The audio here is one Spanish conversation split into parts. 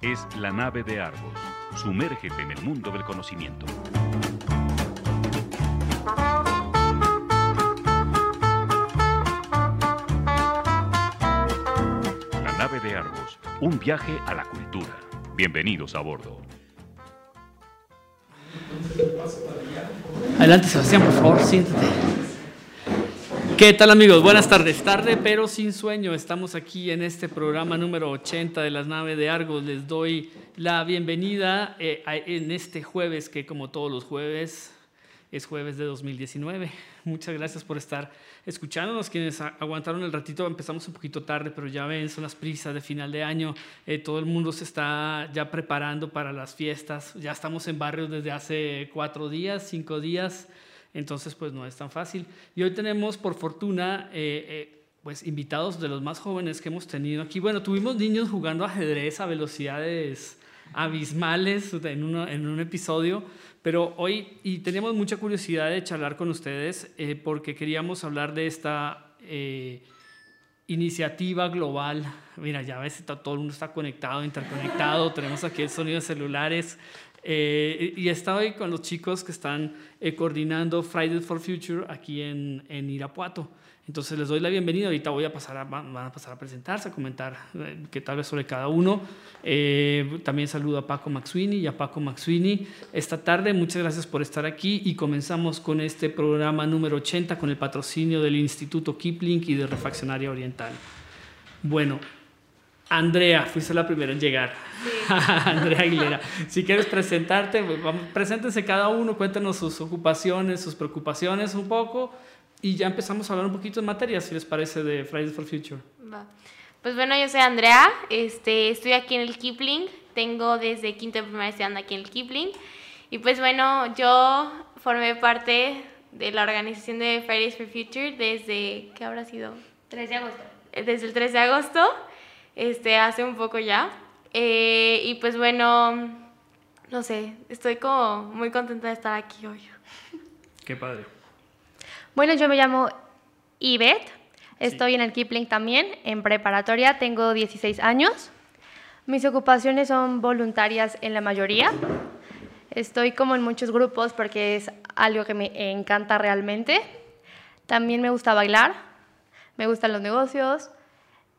Es la nave de Argos. Sumérgete en el mundo del conocimiento. La nave de Argos. Un viaje a la cultura. Bienvenidos a bordo. Adelante, Sebastián, por favor, siéntate. ¿Qué tal amigos? Buenas tardes. Tarde pero sin sueño. Estamos aquí en este programa número 80 de las naves de Argos. Les doy la bienvenida eh, a- en este jueves que como todos los jueves es jueves de 2019. Muchas gracias por estar escuchándonos. Quienes aguantaron el ratito, empezamos un poquito tarde, pero ya ven, son las prisas de final de año. Eh, todo el mundo se está ya preparando para las fiestas. Ya estamos en barrios desde hace cuatro días, cinco días. Entonces, pues no es tan fácil. Y hoy tenemos, por fortuna, eh, eh, pues invitados de los más jóvenes que hemos tenido aquí. Bueno, tuvimos niños jugando ajedrez a velocidades abismales en, uno- en un episodio, pero hoy, y teníamos mucha curiosidad de charlar con ustedes eh, porque queríamos hablar de esta eh, iniciativa global. Mira, ya ves, todo el mundo está conectado, interconectado, tenemos aquí el sonido de celulares. Eh, y he estado ahí con los chicos que están eh, coordinando Fridays for Future aquí en, en Irapuato. Entonces les doy la bienvenida. Ahorita voy a pasar a, van a pasar a presentarse, a comentar eh, qué tal vez sobre cada uno. Eh, también saludo a Paco Maxwini y a Paco Maxwini esta tarde. Muchas gracias por estar aquí y comenzamos con este programa número 80 con el patrocinio del Instituto Kipling y de Refaccionaria Oriental. Bueno, Andrea, fuiste la primera en llegar. Andrea Aguilera. Si quieres presentarte, pues, vamos, preséntense cada uno, cuéntenos sus ocupaciones, sus preocupaciones un poco y ya empezamos a hablar un poquito en materia, si les parece, de Fridays for Future. Va. Pues bueno, yo soy Andrea, este, estoy aquí en el Kipling, tengo desde quinto de primaria estudiando aquí en el Kipling. Y pues bueno, yo formé parte de la organización de Fridays for Future desde, ¿qué habrá sido? 3 de agosto. Eh, Desde el 3 de agosto, este, hace un poco ya. Eh, y pues bueno, no sé, estoy como muy contenta de estar aquí hoy. Qué padre. Bueno, yo me llamo Ivette, estoy en el Kipling también, en preparatoria, tengo 16 años. Mis ocupaciones son voluntarias en la mayoría. Estoy como en muchos grupos porque es algo que me encanta realmente. También me gusta bailar, me gustan los negocios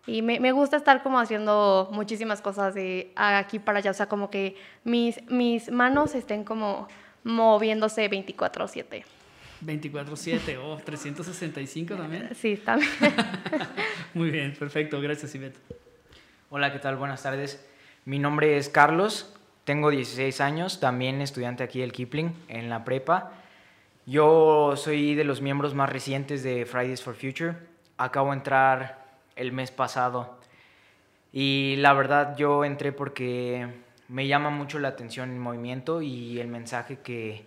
y me, me gusta estar como haciendo muchísimas cosas de aquí para allá. O sea, como que mis, mis manos estén como moviéndose 24/7. 24-7 o 365 también. Sí, también. Muy bien, perfecto. Gracias, Ivette. Hola, ¿qué tal? Buenas tardes. Mi nombre es Carlos, tengo 16 años, también estudiante aquí del Kipling en la prepa. Yo soy de los miembros más recientes de Fridays for Future. Acabo de entrar el mes pasado y la verdad yo entré porque me llama mucho la atención el movimiento y el mensaje que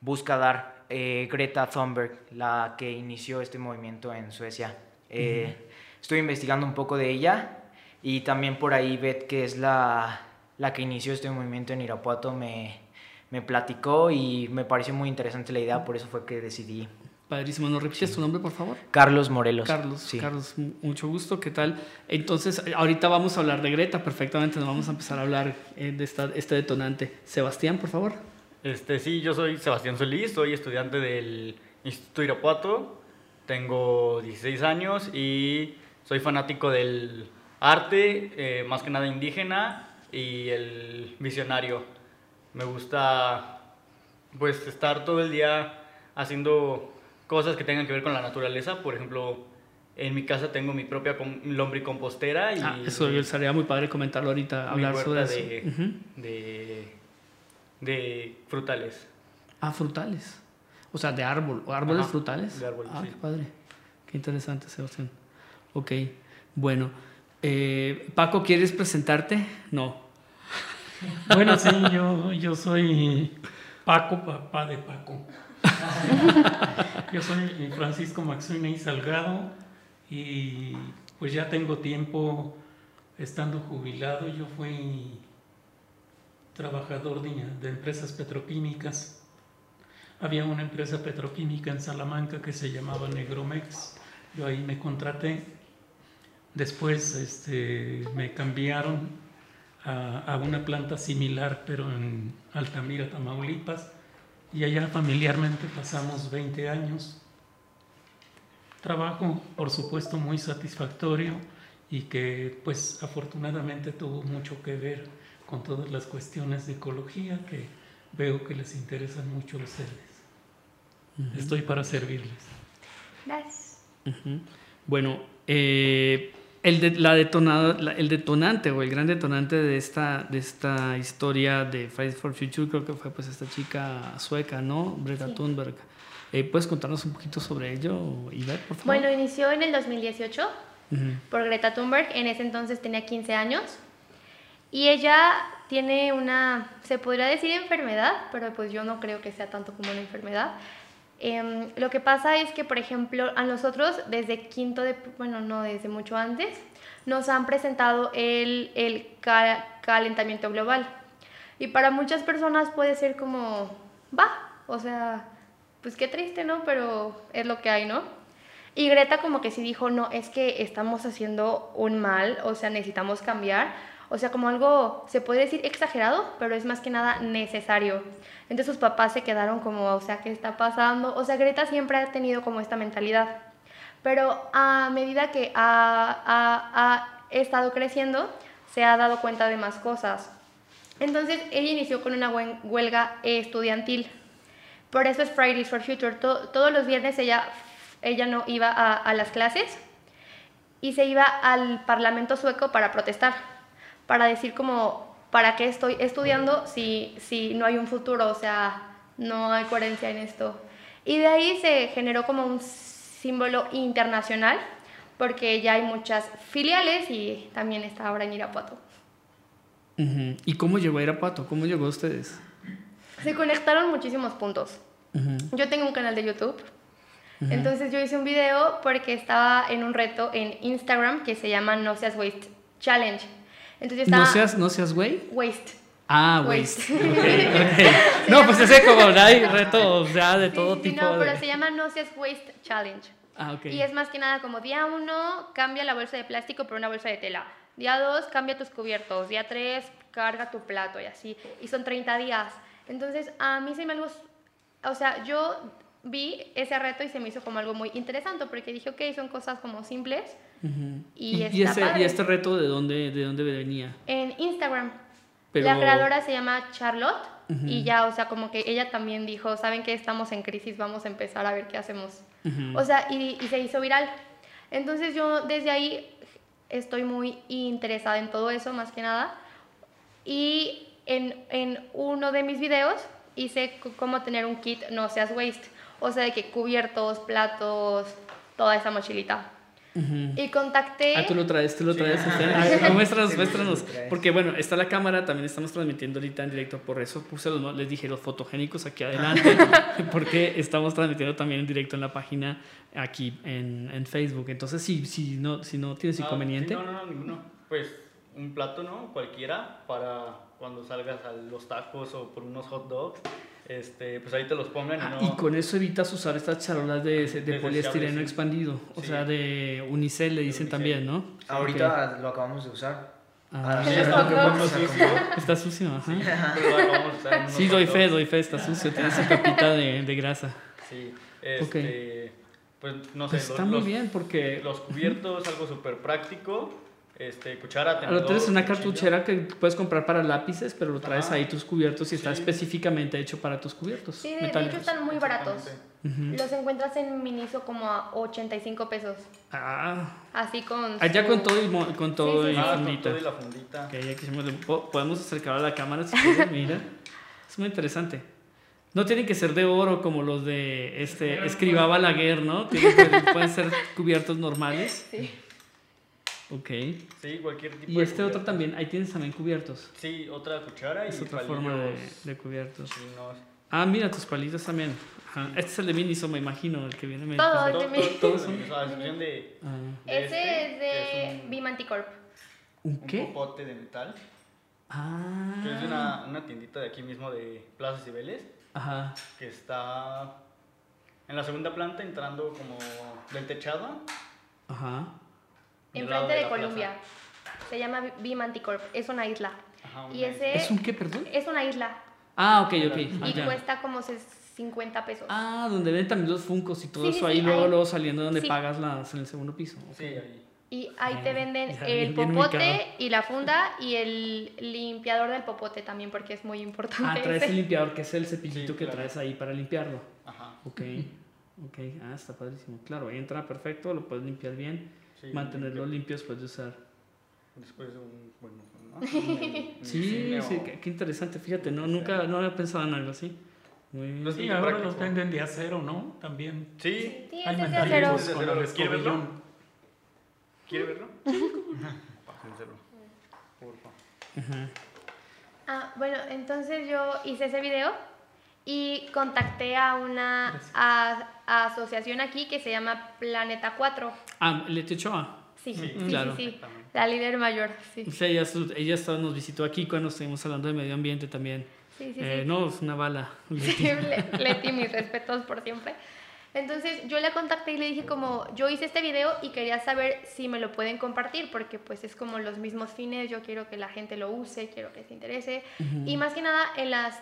busca dar eh, Greta Thunberg, la que inició este movimiento en Suecia. Eh, Estoy investigando un poco de ella y también por ahí Beth, que es la, la que inició este movimiento en Irapuato, me, me platicó y me pareció muy interesante la idea, por eso fue que decidí. Padrísimo. ¿Nos repites tu nombre, por favor? Carlos Morelos. Carlos, Sí. Carlos, mu- mucho gusto, ¿qué tal? Entonces, ahorita vamos a hablar de Greta, perfectamente, nos vamos a empezar a hablar eh, de esta, este detonante. Sebastián, por favor. Este, sí, yo soy Sebastián Solís, soy estudiante del Instituto Irapuato, tengo 16 años y soy fanático del arte, eh, más que nada indígena, y el visionario. Me gusta, pues, estar todo el día haciendo cosas que tengan que ver con la naturaleza, por ejemplo, en mi casa tengo mi propia com- lombricompostera y Ah, eso yo sería muy padre comentarlo ahorita, hablar sobre eso. de, de, de frutales. Ah, frutales. O sea, de árbol, o árboles Ajá, frutales. de árboles, ah, sí. qué padre. Qué interesante, Sebastián. Ok, bueno. Eh, Paco, ¿quieres presentarte? No. Bueno, sí, yo, yo soy Paco, papá de Paco. Yo soy Francisco Maxwini Salgado y pues ya tengo tiempo estando jubilado. Yo fui trabajador de, de empresas petroquímicas. Había una empresa petroquímica en Salamanca que se llamaba Negromex. Yo ahí me contraté. Después este, me cambiaron a, a una planta similar, pero en Altamira, Tamaulipas, y allá familiarmente pasamos 20 años. Trabajo, por supuesto, muy satisfactorio y que pues afortunadamente tuvo mucho que ver con todas las cuestiones de ecología que veo que les interesan mucho a ustedes. Estoy para servirles. Gracias. Bueno, eh, el, de- la detonada- la- el detonante o el gran detonante de esta, de esta historia de Fridays for Future creo que fue pues esta chica sueca, ¿no? Greta Sí. Thunberg. Eh, ¿Puedes contarnos un poquito sobre ello, Iber, por favor? Bueno, inició en el 2018 Ujú. por Greta Thunberg. En ese entonces tenía 15 años. Y ella tiene una, se podría decir enfermedad, pero pues yo no creo que sea tanto como una enfermedad. Em, lo que pasa es que, por ejemplo, a nosotros desde quinto de, bueno, no, desde mucho antes, nos han presentado el, el ca- calentamiento global. Y para muchas personas puede ser como, va, o sea, pues qué triste, ¿no? Pero es lo que hay, ¿no? Y Greta como que sí dijo, no, es que estamos haciendo un mal, o sea, necesitamos cambiar. O sea, como algo, se puede decir exagerado, pero es más que nada necesario. Entonces sus papás se quedaron como, o sea, ¿qué está pasando? O sea, Greta siempre ha tenido como esta mentalidad. Pero a medida que ha, ha- ha estado creciendo, se ha dado cuenta de más cosas. Entonces ella inició con una huelga estudiantil. Por eso es Fridays for Future. To- todos los viernes ella, ella no iba a las clases y se iba al Parlamento sueco para protestar, para decir como, ¿para qué estoy estudiando si, si no hay un futuro? O sea, no hay coherencia en esto. Y de ahí se generó como un símbolo internacional, porque ya hay muchas filiales y también está ahora en Irapuato. ¿Y cómo llegó a Irapuato? ¿Cómo llegó a ustedes? Se conectaron muchísimos puntos. Ujú. Yo tengo un canal de YouTube. Entonces yo hice un video porque estaba en un reto en Instagram que se llama No Seas Waste Challenge. Entonces estaba... No seas, no seas güey. Waste. Ah, Waste. waste. Ok, ok. No, pues ese como hay retos ya de Sí, todo sí, tipo. no, de- pero se llama No Seas Waste Challenge. Ah, ok. Y es más que nada como día uno, cambia la bolsa de plástico por una bolsa de tela. Día dos, cambia tus cubiertos. Día tres, carga tu plato y así. Y son 30 días. Entonces, a mí se me algo... O sea, yo vi ese reto y se me hizo como algo muy interesante porque dije, ok, son cosas como simples. Y y, está ese- padre. y este reto de dónde, de dónde venía? En Instagram. Pero- La creadora se llama Charlotte y ya, o sea, como que ella también dijo, ¿saben que estamos en crisis? Vamos a empezar a ver qué hacemos. O sea, y, y se hizo viral. Entonces yo desde ahí estoy muy interesada en todo eso, más que nada. Y en, en uno de mis videos hice cómo tener un kit no seas waste. O sea, de que cubiertos, platos, toda esa mochilita. Ujú. Y contacté... Ah, tú lo traes, tú lo traes. este, ah, muéstranos, muéstranos. Porque bueno, está la cámara, también estamos transmitiendo ahorita en directo, por eso puse los, les dije los fotogénicos aquí adelante, porque estamos transmitiendo también en directo en la página aquí en, en Facebook. Entonces, si, si, no, si no tienes Ah, inconveniente, sí, no, no, no, ninguno. Pues un plato, ¿no? Cualquiera para cuando salgas a los tacos o por unos hot dogs. Este, pues ahí te los pongan Ah, y no. y con eso evitas usar estas charolas de, de Desechables, poliestireno sí. expandido, o Sí. sea, de unicel le dicen unicel. también, ¿no? Ahorita lo acabamos de usar. Ah, Así ¿En es los lo que hot vamos a dogs? comprar. está sucio, ajá. Pues usar en unos Sí, doy fe, doy fe, está sucio, tiene su capita de, de grasa. Sí, este, pues no sé, Pues los, está muy los- bien porque los cubiertos, algo súper práctico, este, cuchara, Lo tenedor, en una cuchillo. cartuchera que puedes comprar para lápices, pero lo traes Ajá. ahí tus cubiertos y está específicamente hecho para tus cubiertos. Sí, de, hecho están muy baratos. Los encuentras en Miniso como a 85 pesos. Ah, Así con. allá su- con todo y, con todo Sí, sí, y. Ah, con fundita. todo y la fundita. Podemos acercar a la cámara si quieres, mira. Es muy interesante. No tienen que ser de oro como los de este Escriba Balaguer, ¿no? Tienen pueden ser cubiertos normales. Sí. Ok. Sí, cualquier tipo Y de este otro también, ahí tienes también cubiertos. Sí, otra cuchara y Es otra palillos forma de, de cubiertos. chinos. Ah, mira, tus palitos también. Ajá. Este es el de Miniso, me imagino, el que viene medio- Todo. Todo- de todo- todos son, o sea, a excepción de, Ah. de Ese este, es de un- Bimanticorp. ¿Un un qué? popote de metal, Ah. que es de una, una tiendita de aquí mismo de Plaza Cibeles, Ajá. que está en la segunda planta entrando como del techado. Ajá. Enfrente de, la Columbia. Se llama Bimanticorp. Es una isla. y ese ¿Es un qué, perdón? es una isla Ah, ok, ok. Ah, y ya. cuesta como ses- 50 pesos. Ah, donde ven también los funcos y todo Sí, eso sí, ahí, luego, ahí. luego saliendo donde Sí. pagas las, en el segundo piso. Sí, ahí. Y ahí te venden ya, el popote y la funda y el limpiador del popote también porque es muy Ah, importante. traes ese. el limpiador, que es el cepillito Sí, que claro. traes ahí para limpiarlo. Ajá. Ok, ok, ah, está padrísimo. Claro, ahí entra perfecto, lo puedes limpiar bien, Sí, mantenerlo limpio. limpio después de usar. Después de un, bueno, ¿no? Sí, sí, qué, qué interesante, fíjate, no, nunca, no había pensado en algo así. Muy bien. Sí, ahora práctico. los venden de acero, ¿no? También. Sí, Sí, Hay mecanismos con el. ¿Quiere verlo? ¿quiere verlo? Pásenselo. Porfa. Ajá. Ah, bueno, entonces yo hice ese video y contacté a una a- a asociación aquí que se llama Planeta 4. Ah, Leti Ochoa. Sí, sí, Sí, sí, claro. sí, La líder mayor, sí. O sea, ella, ella estaba- nos visitó aquí cuando estuvimos hablando de medio ambiente también. Sí, sí, Eh, sí. No, es una bala. Sí, Le- Leti, mis respetos por siempre. Entonces yo le contacté y le dije como, yo hice este video y quería saber si me lo pueden compartir, porque pues es como los mismos fines, yo quiero que la gente lo use, quiero que se interese. Y más que nada en las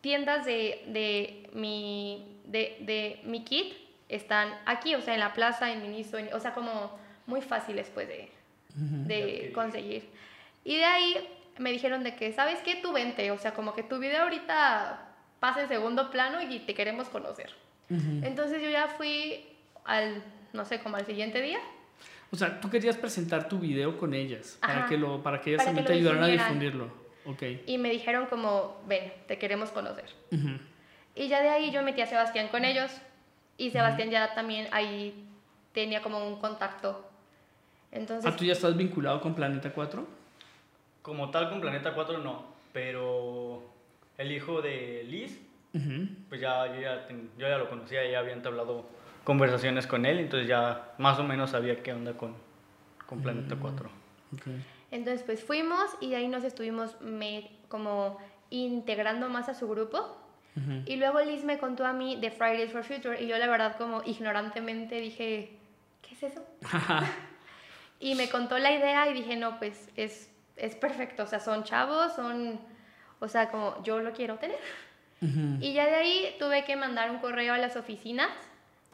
tiendas de, de, mi, de, de mi kit están aquí, o sea, en la plaza, en Miniso, en- o sea, como muy fáciles pues de, de conseguir. Y de ahí me dijeron de que, ¿sabes qué? Tú vente, o sea, como que tu video ahorita pasa en segundo plano y te queremos conocer. Entonces yo ya fui al, no sé, como al siguiente día. O sea, tú querías presentar tu video con ellas para Ajá. que lo para que ellas Para también que te ayudaran a difundirlo. Ok. Y me dijeron como, ven, te queremos conocer. Ujú. Y ya de ahí yo metí a Sebastián con ellos. Y Sebastián ya también ahí tenía como un contacto. Entonces, Ah, ¿tú ya estás vinculado con Planeta 4? Como tal con Planeta 4 no, pero el hijo de Liz, Ujú. pues ya yo ya, ten- yo ya lo conocía, ya había entablado conversaciones con él, entonces ya más o menos sabía qué onda con, con Planeta 4. Ok. Entonces pues fuimos y de ahí nos estuvimos me- como integrando más a su grupo. Ujú. Y luego Liz me contó a mí de Fridays for Future y yo la verdad como ignorantemente dije, ¿qué es eso? y me contó la idea y dije, no, pues es, es perfecto, o sea, son chavos, son, o sea, como yo lo quiero tener. Ujú. Y ya de ahí tuve que mandar un correo a las oficinas.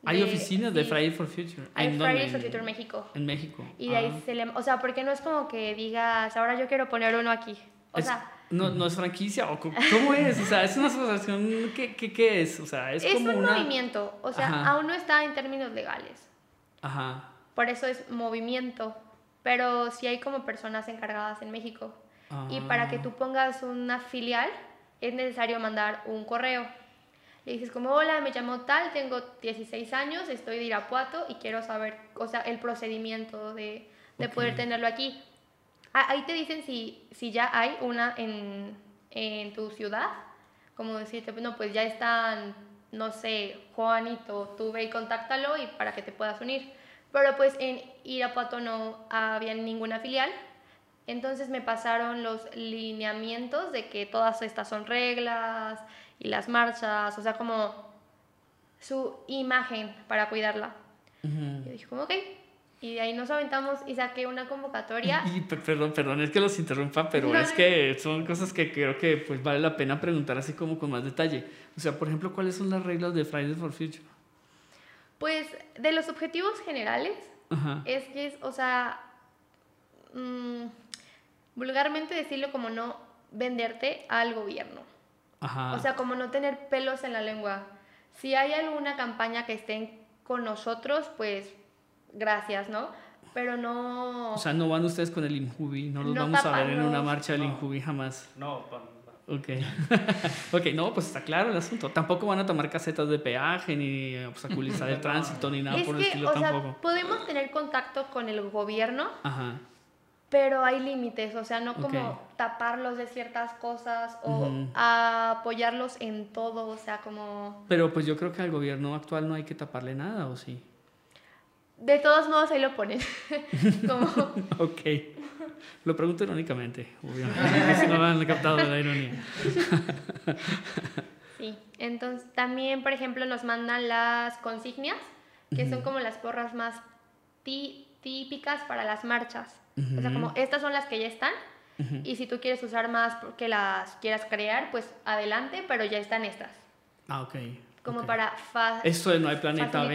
Hay oficinas de sí, Friday for Future. Hay ¿En? Fridays for En- Future México. En México. Y de ahí Ah. se le, o sea, porque no es como que digas, ahora yo quiero poner uno aquí. O Es- sea, no, no es franquicia o cómo es, o sea, es una asociación ¿qué, qué, qué es? O sea, es, es, como un una movimiento, o sea, Ajá. aún no está en términos legales. Ajá. Por eso es movimiento. Pero sí hay como personas encargadas en México. Y para que Ah. tú pongas una filial, es necesario mandar un correo. Le dices como, hola, me llamo tal, tengo 16 años, estoy de Irapuato y quiero saber, o sea, el procedimiento de, de poder Ok. tenerlo aquí. Ah, Ahí te dicen si, si ya hay una en, en tu ciudad, como decirte, no, pues ya están, no sé, Juanito, tú ve y contáctalo y para que te puedas unir. Pero pues en Irapuato no había ninguna filial, entonces me pasaron los lineamientos de que todas estas son reglas y las marchas, o sea, como su imagen para cuidarla. Ujú. Y dije como, ok. Y de ahí nos aventamos y saqué una convocatoria. Y, pe- perdón, perdón, es que los interrumpa, pero No, es que son cosas que creo que pues vale la pena preguntar así como con más detalle. O sea, por ejemplo, ¿cuáles son las reglas de Fridays for Future? Pues de los objetivos generales Ajá. es que es, o sea, mm, vulgarmente decirlo como no venderte al gobierno. Ajá. O sea, como no tener pelos en la lengua. Si hay alguna campaña que estén con nosotros, pues gracias, ¿no? Pero no... O sea, no van ustedes con el Injubi, no los No vamos a ver en una marcha del No. Injubi jamás. No, Ok. ok, no, pues está claro el asunto. Tampoco van a tomar casetas de peaje, ni obstaculizar el tránsito, ni nada es por el que, estilo o sea, tampoco. podemos tener contacto con el gobierno, Ajá. Pero hay límites, o sea, no como taparlos de ciertas cosas o apoyarlos en todo, o sea, como... Pero pues yo creo que al gobierno actual no hay que taparle nada, ¿o sí? De todos modos ahí lo ponen. como... Ok. Lo pregunto irónicamente, obviamente. si no han captado la ironía. Sí, entonces también, por ejemplo, nos mandan las consignias, que son como las porras más tí- típicas para las marchas. O sea, como estas son las que ya están, Y si tú quieres usar más porque las quieras crear, pues adelante, pero ya están estas. Ah, ok. Como ok. para Esto de no hay planeta B,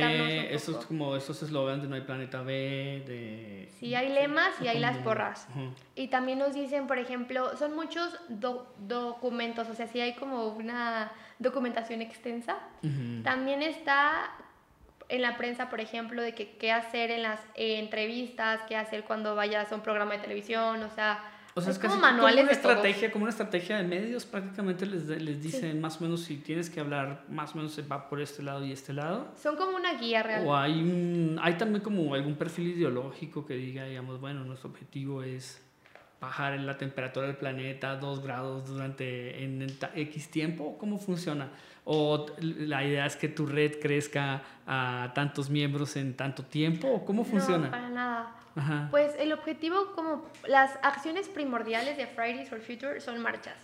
un esto es como estos eslogans de no hay planeta B, de... Sí, hay lemas y hay las porras. Ujú. Y también nos dicen, por ejemplo, son muchos do- documentos, o sea, sí hay como una documentación extensa. Ujú. También está en la prensa, por ejemplo, de que qué hacer en las eh, entrevistas, qué hacer cuando vayas a un programa de televisión, o sea, O sea, es, es casi como manuales como una estrategia, como una estrategia de medios, prácticamente les, les dicen más o menos si tienes que hablar, más o menos se va por este lado y este lado. Son como una guía real. O hay, un, hay también como algún perfil ideológico que diga, digamos, bueno, nuestro objetivo es bajar la temperatura del planeta a 2 grados durante en, X tiempo. ¿Cómo funciona? O la idea es que tu red crezca a tantos miembros en tanto tiempo. ¿O ¿Cómo funciona? No, para nada. Ajá. Pues el objetivo, como las acciones primordiales de Fridays for Future son marchas.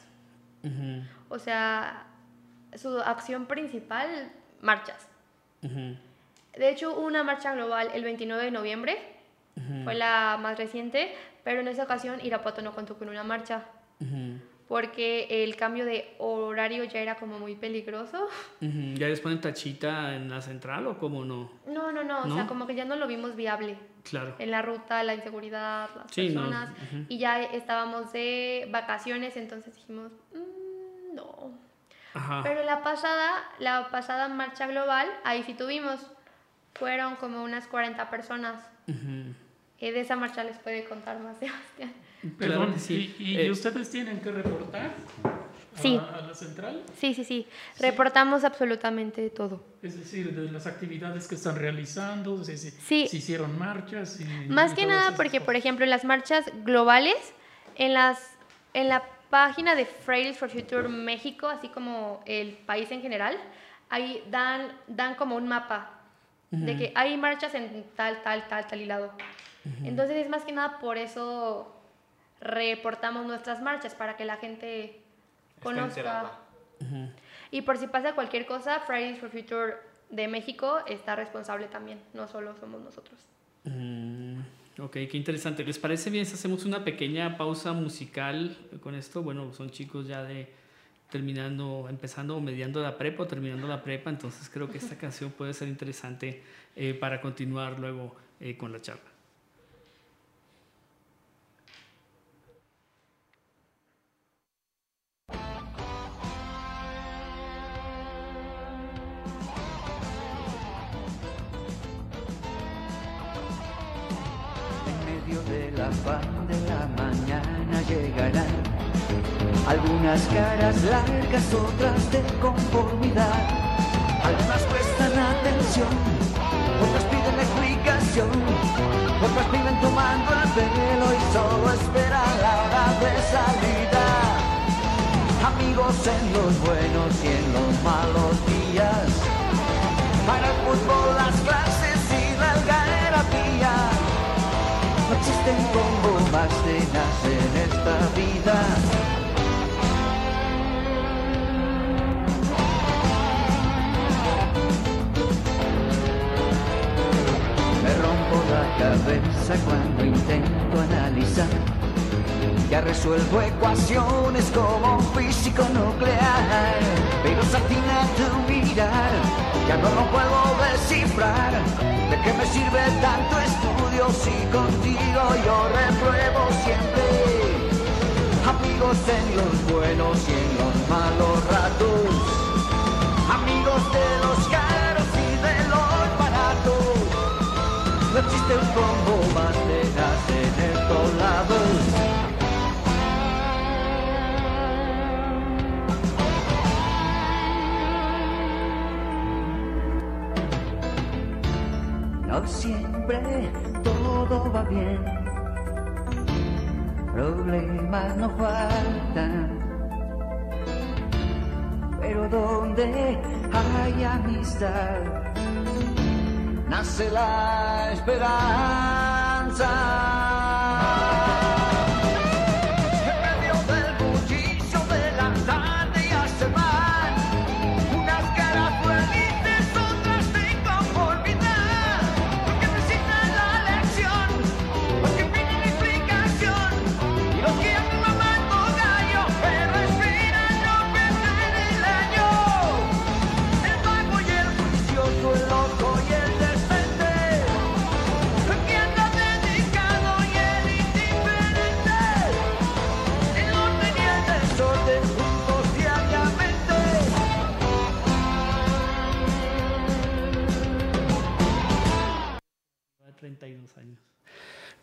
Ujú, O sea, su acción principal, marchas. ujú, De hecho, una marcha global el 29 de noviembre, ujú, fue la más reciente, pero en esa ocasión Irapuato no contó con una marcha, ujú, porque el cambio de horario ya era como muy peligroso. ujú. ¿Ya les ponen tachita en la central o cómo no? No, no, no, o sea, ¿No? como que ya no lo vimos viable. Claro. En la ruta, la inseguridad, las Sí, no, personas, ujú. y ya estábamos de vacaciones, entonces dijimos, "Mm, no. Ajá. Pero la pasada, la pasada marcha global, ahí sí tuvimos, fueron como unas 40 personas. Ujú. Y de esa marcha les puede contar más Sebastián. Perdón, sí. ¿y, y Eh, ustedes tienen que reportar a, Sí. a la central? Sí, sí, sí. Reportamos absolutamente todo. Es decir, de las actividades que están realizando, si, si, Sí. si hicieron marchas. Y, Más y que nada porque, por cosas. ejemplo, en las marchas globales, en, las, en la página de Fridays for Future México, así como el país en general, ahí dan, dan como un mapa de que hay marchas en tal, tal, tal, tal y lado. Entonces es más que nada por eso reportamos nuestras marchas, para que la gente conozca. enterada. Y por si pasa cualquier cosa, Fridays for Future de México está responsable también, no solo somos nosotros. Mm, ok, qué interesante. ¿Les parece bien si hacemos una pequeña pausa musical con esto? Bueno, son chicos ya de terminando, empezando o mediando la prepa o terminando la prepa, entonces creo que esta canción puede ser interesante eh, para continuar luego eh, con la charla. Algunas caras largas, otras de conformidad. Algunas prestan atención, otras piden explicación, otras piden tomando el pelo y solo esperan la hora de salida. Amigos en los buenos y en los malos días, para el fútbol, las clases y la algarabía. No existen como más cenas en esta vida. Cabeza cuando intento analizar. Ya resuelvo ecuaciones como físico nuclear. Pero satina tu mirar, ya no lo puedo descifrar. ¿De qué me sirve tanto estudio si contigo yo repruebo siempre? Amigos en los buenos y en los malos ratos. Amigos de los No existe un combo más tenaz en estos lados. No siempre todo va bien. Problemas no faltan. Pero donde hay amistad, nace la esperanza. 32 años.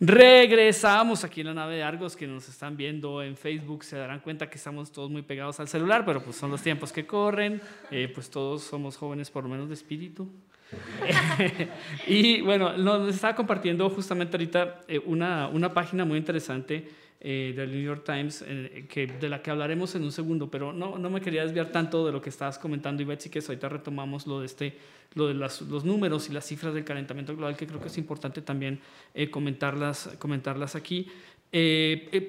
Regresamos aquí en la nave de Argos, que nos están viendo en Facebook, se darán cuenta que estamos todos muy pegados al celular, pero pues son los tiempos que corren, eh, pues todos somos jóvenes por lo menos de espíritu. y bueno, nos estaba compartiendo justamente ahorita eh, una, una página muy interesante eh, del New York Times, eh, que, de la que hablaremos en un segundo, pero no, no me quería desviar tanto de lo que estabas comentando, y Betsy, que ahorita retomamos lo de, este, lo de las, los números y las cifras del calentamiento global, que creo que es importante también eh, comentarlas, comentarlas aquí.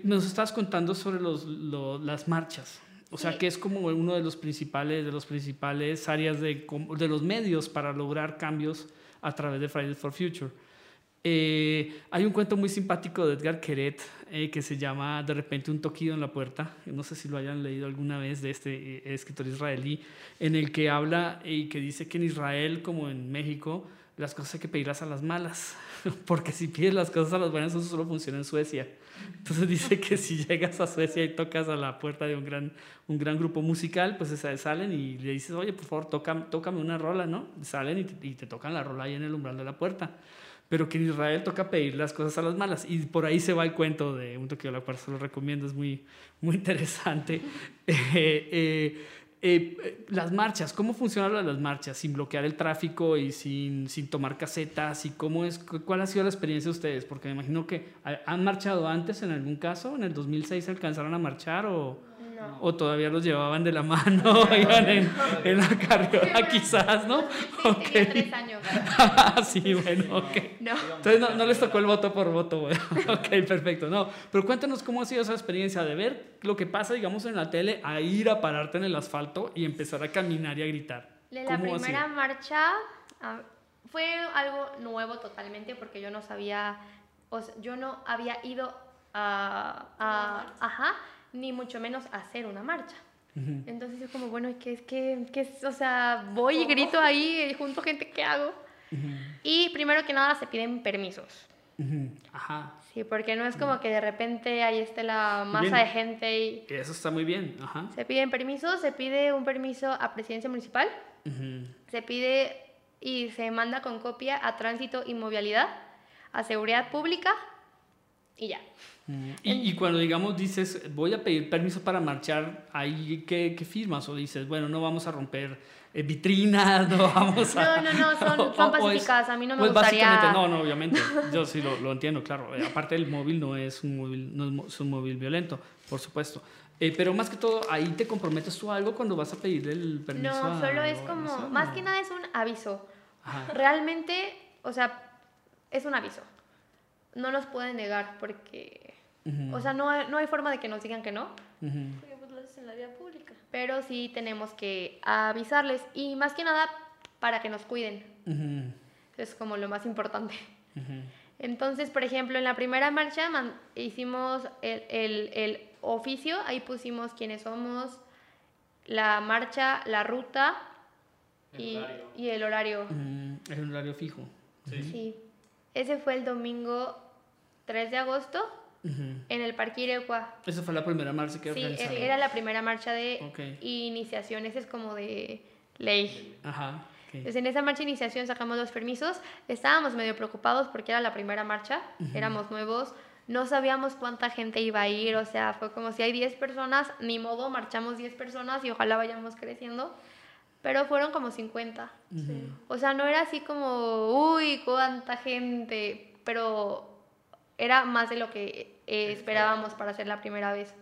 nos estabas contando sobre los, las marchas. O sea, que es como uno de los principales, de los principales áreas de, de los medios para lograr cambios a través de Fridays for Future. Eh, hay un cuento muy simpático de Edgar Queret eh, que se llama De repente un toquido en la puerta. No sé si lo hayan leído alguna vez de este eh, escritor israelí, en el que habla y que dice que en Israel, como en México, las cosas hay que pedirlas a las malas, porque si pides las cosas a las buenas, eso solo funciona en Suecia. Entonces dice que si llegas a Suecia y tocas a la puerta de un gran, un gran grupo musical, pues salen y le dices, oye, por favor, tócame, tócame una rola, ¿no? Salen y te, y te tocan la rola ahí en el umbral de la puerta pero que en Israel toca pedir las cosas a las malas. Y por ahí se va el cuento de un toque de la cual se lo recomiendo, es muy, muy interesante. Eh, eh, eh, las marchas, ¿cómo funcionan las marchas sin bloquear el tráfico y sin, sin tomar casetas? ¿Y cómo es, cuál ha sido la experiencia de ustedes? Porque me imagino que han marchado antes en algún caso, en el 2006 alcanzaron a marchar o... O todavía los llevaban de la mano, iban en, en, la carriola quizás, ¿no? Sí, okay. tenía tres años. sí, bueno, ok. No. Entonces no, no, les tocó el voto por voto, bueno. ok, perfecto. No, pero cuéntanos cómo ha sido esa experiencia de ver lo que pasa, digamos, en la tele, a ir a pararte en el asfalto y empezar a caminar y a gritar. La primera marcha uh, fue algo nuevo totalmente porque yo no sabía, o sea, yo no había ido a, a ajá, ni mucho menos hacer una marcha. Entonces yo como, bueno, ¿qué es que, es? O sea, voy y grito ahí junto a gente, ¿qué hago? Y primero que nada se piden permisos. Ajá. Sí, porque no es como que de repente ahí esté la masa de gente y... Eso está muy bien, Ajá. Se piden permisos, se pide un permiso a presidencia municipal, se pide y se manda con copia a tránsito y movilidad, a seguridad pública y ya. Y, y, cuando, digamos, dices, voy a pedir permiso para marchar, ¿ahí qué, qué firmas? O dices, bueno, no vamos a romper eh, vitrinas, no vamos a... No, no, no, son, son pacíficas, a mí no me pues gustaría... Básicamente, no, no, obviamente, yo sí lo, lo entiendo, claro. Eh, aparte, el móvil no es un móvil, no es un móvil violento, por supuesto. Eh, pero más que todo, ahí te comprometes tú algo cuando vas a pedir el permiso. No, solo es como, más que nada es un aviso. Ajá. Realmente, o sea, es un aviso. No nos pueden negar porque o sea, no hay, no hay forma de que nos digan que no. Porque pues lo haces en la vía pública. Pero sí tenemos que avisarles y más que nada para que nos cuiden. Es como lo más importante. Entonces, por ejemplo, en la primera marcha hicimos el, el, el, oficio, ahí pusimos quiénes somos, la marcha, la ruta y, y, el horario. el horario fijo. Sí. sí. Ese fue el domingo 3 de agosto en el Parque Irecua. Esa fue la primera marcha que Sí, era la primera marcha de iniciación, ese es como de ley. Ajá. Entonces, en esa marcha de iniciación sacamos los permisos, estábamos medio preocupados porque era la primera marcha, éramos nuevos, no sabíamos cuánta gente iba a ir, o sea, fue como si hay 10 personas, ni modo, marchamos 10 personas y ojalá vayamos creciendo, pero fueron como 50. O sea, no era así como, uy, cuánta gente, pero era más de lo que eh, esperábamos para hacer la primera vez.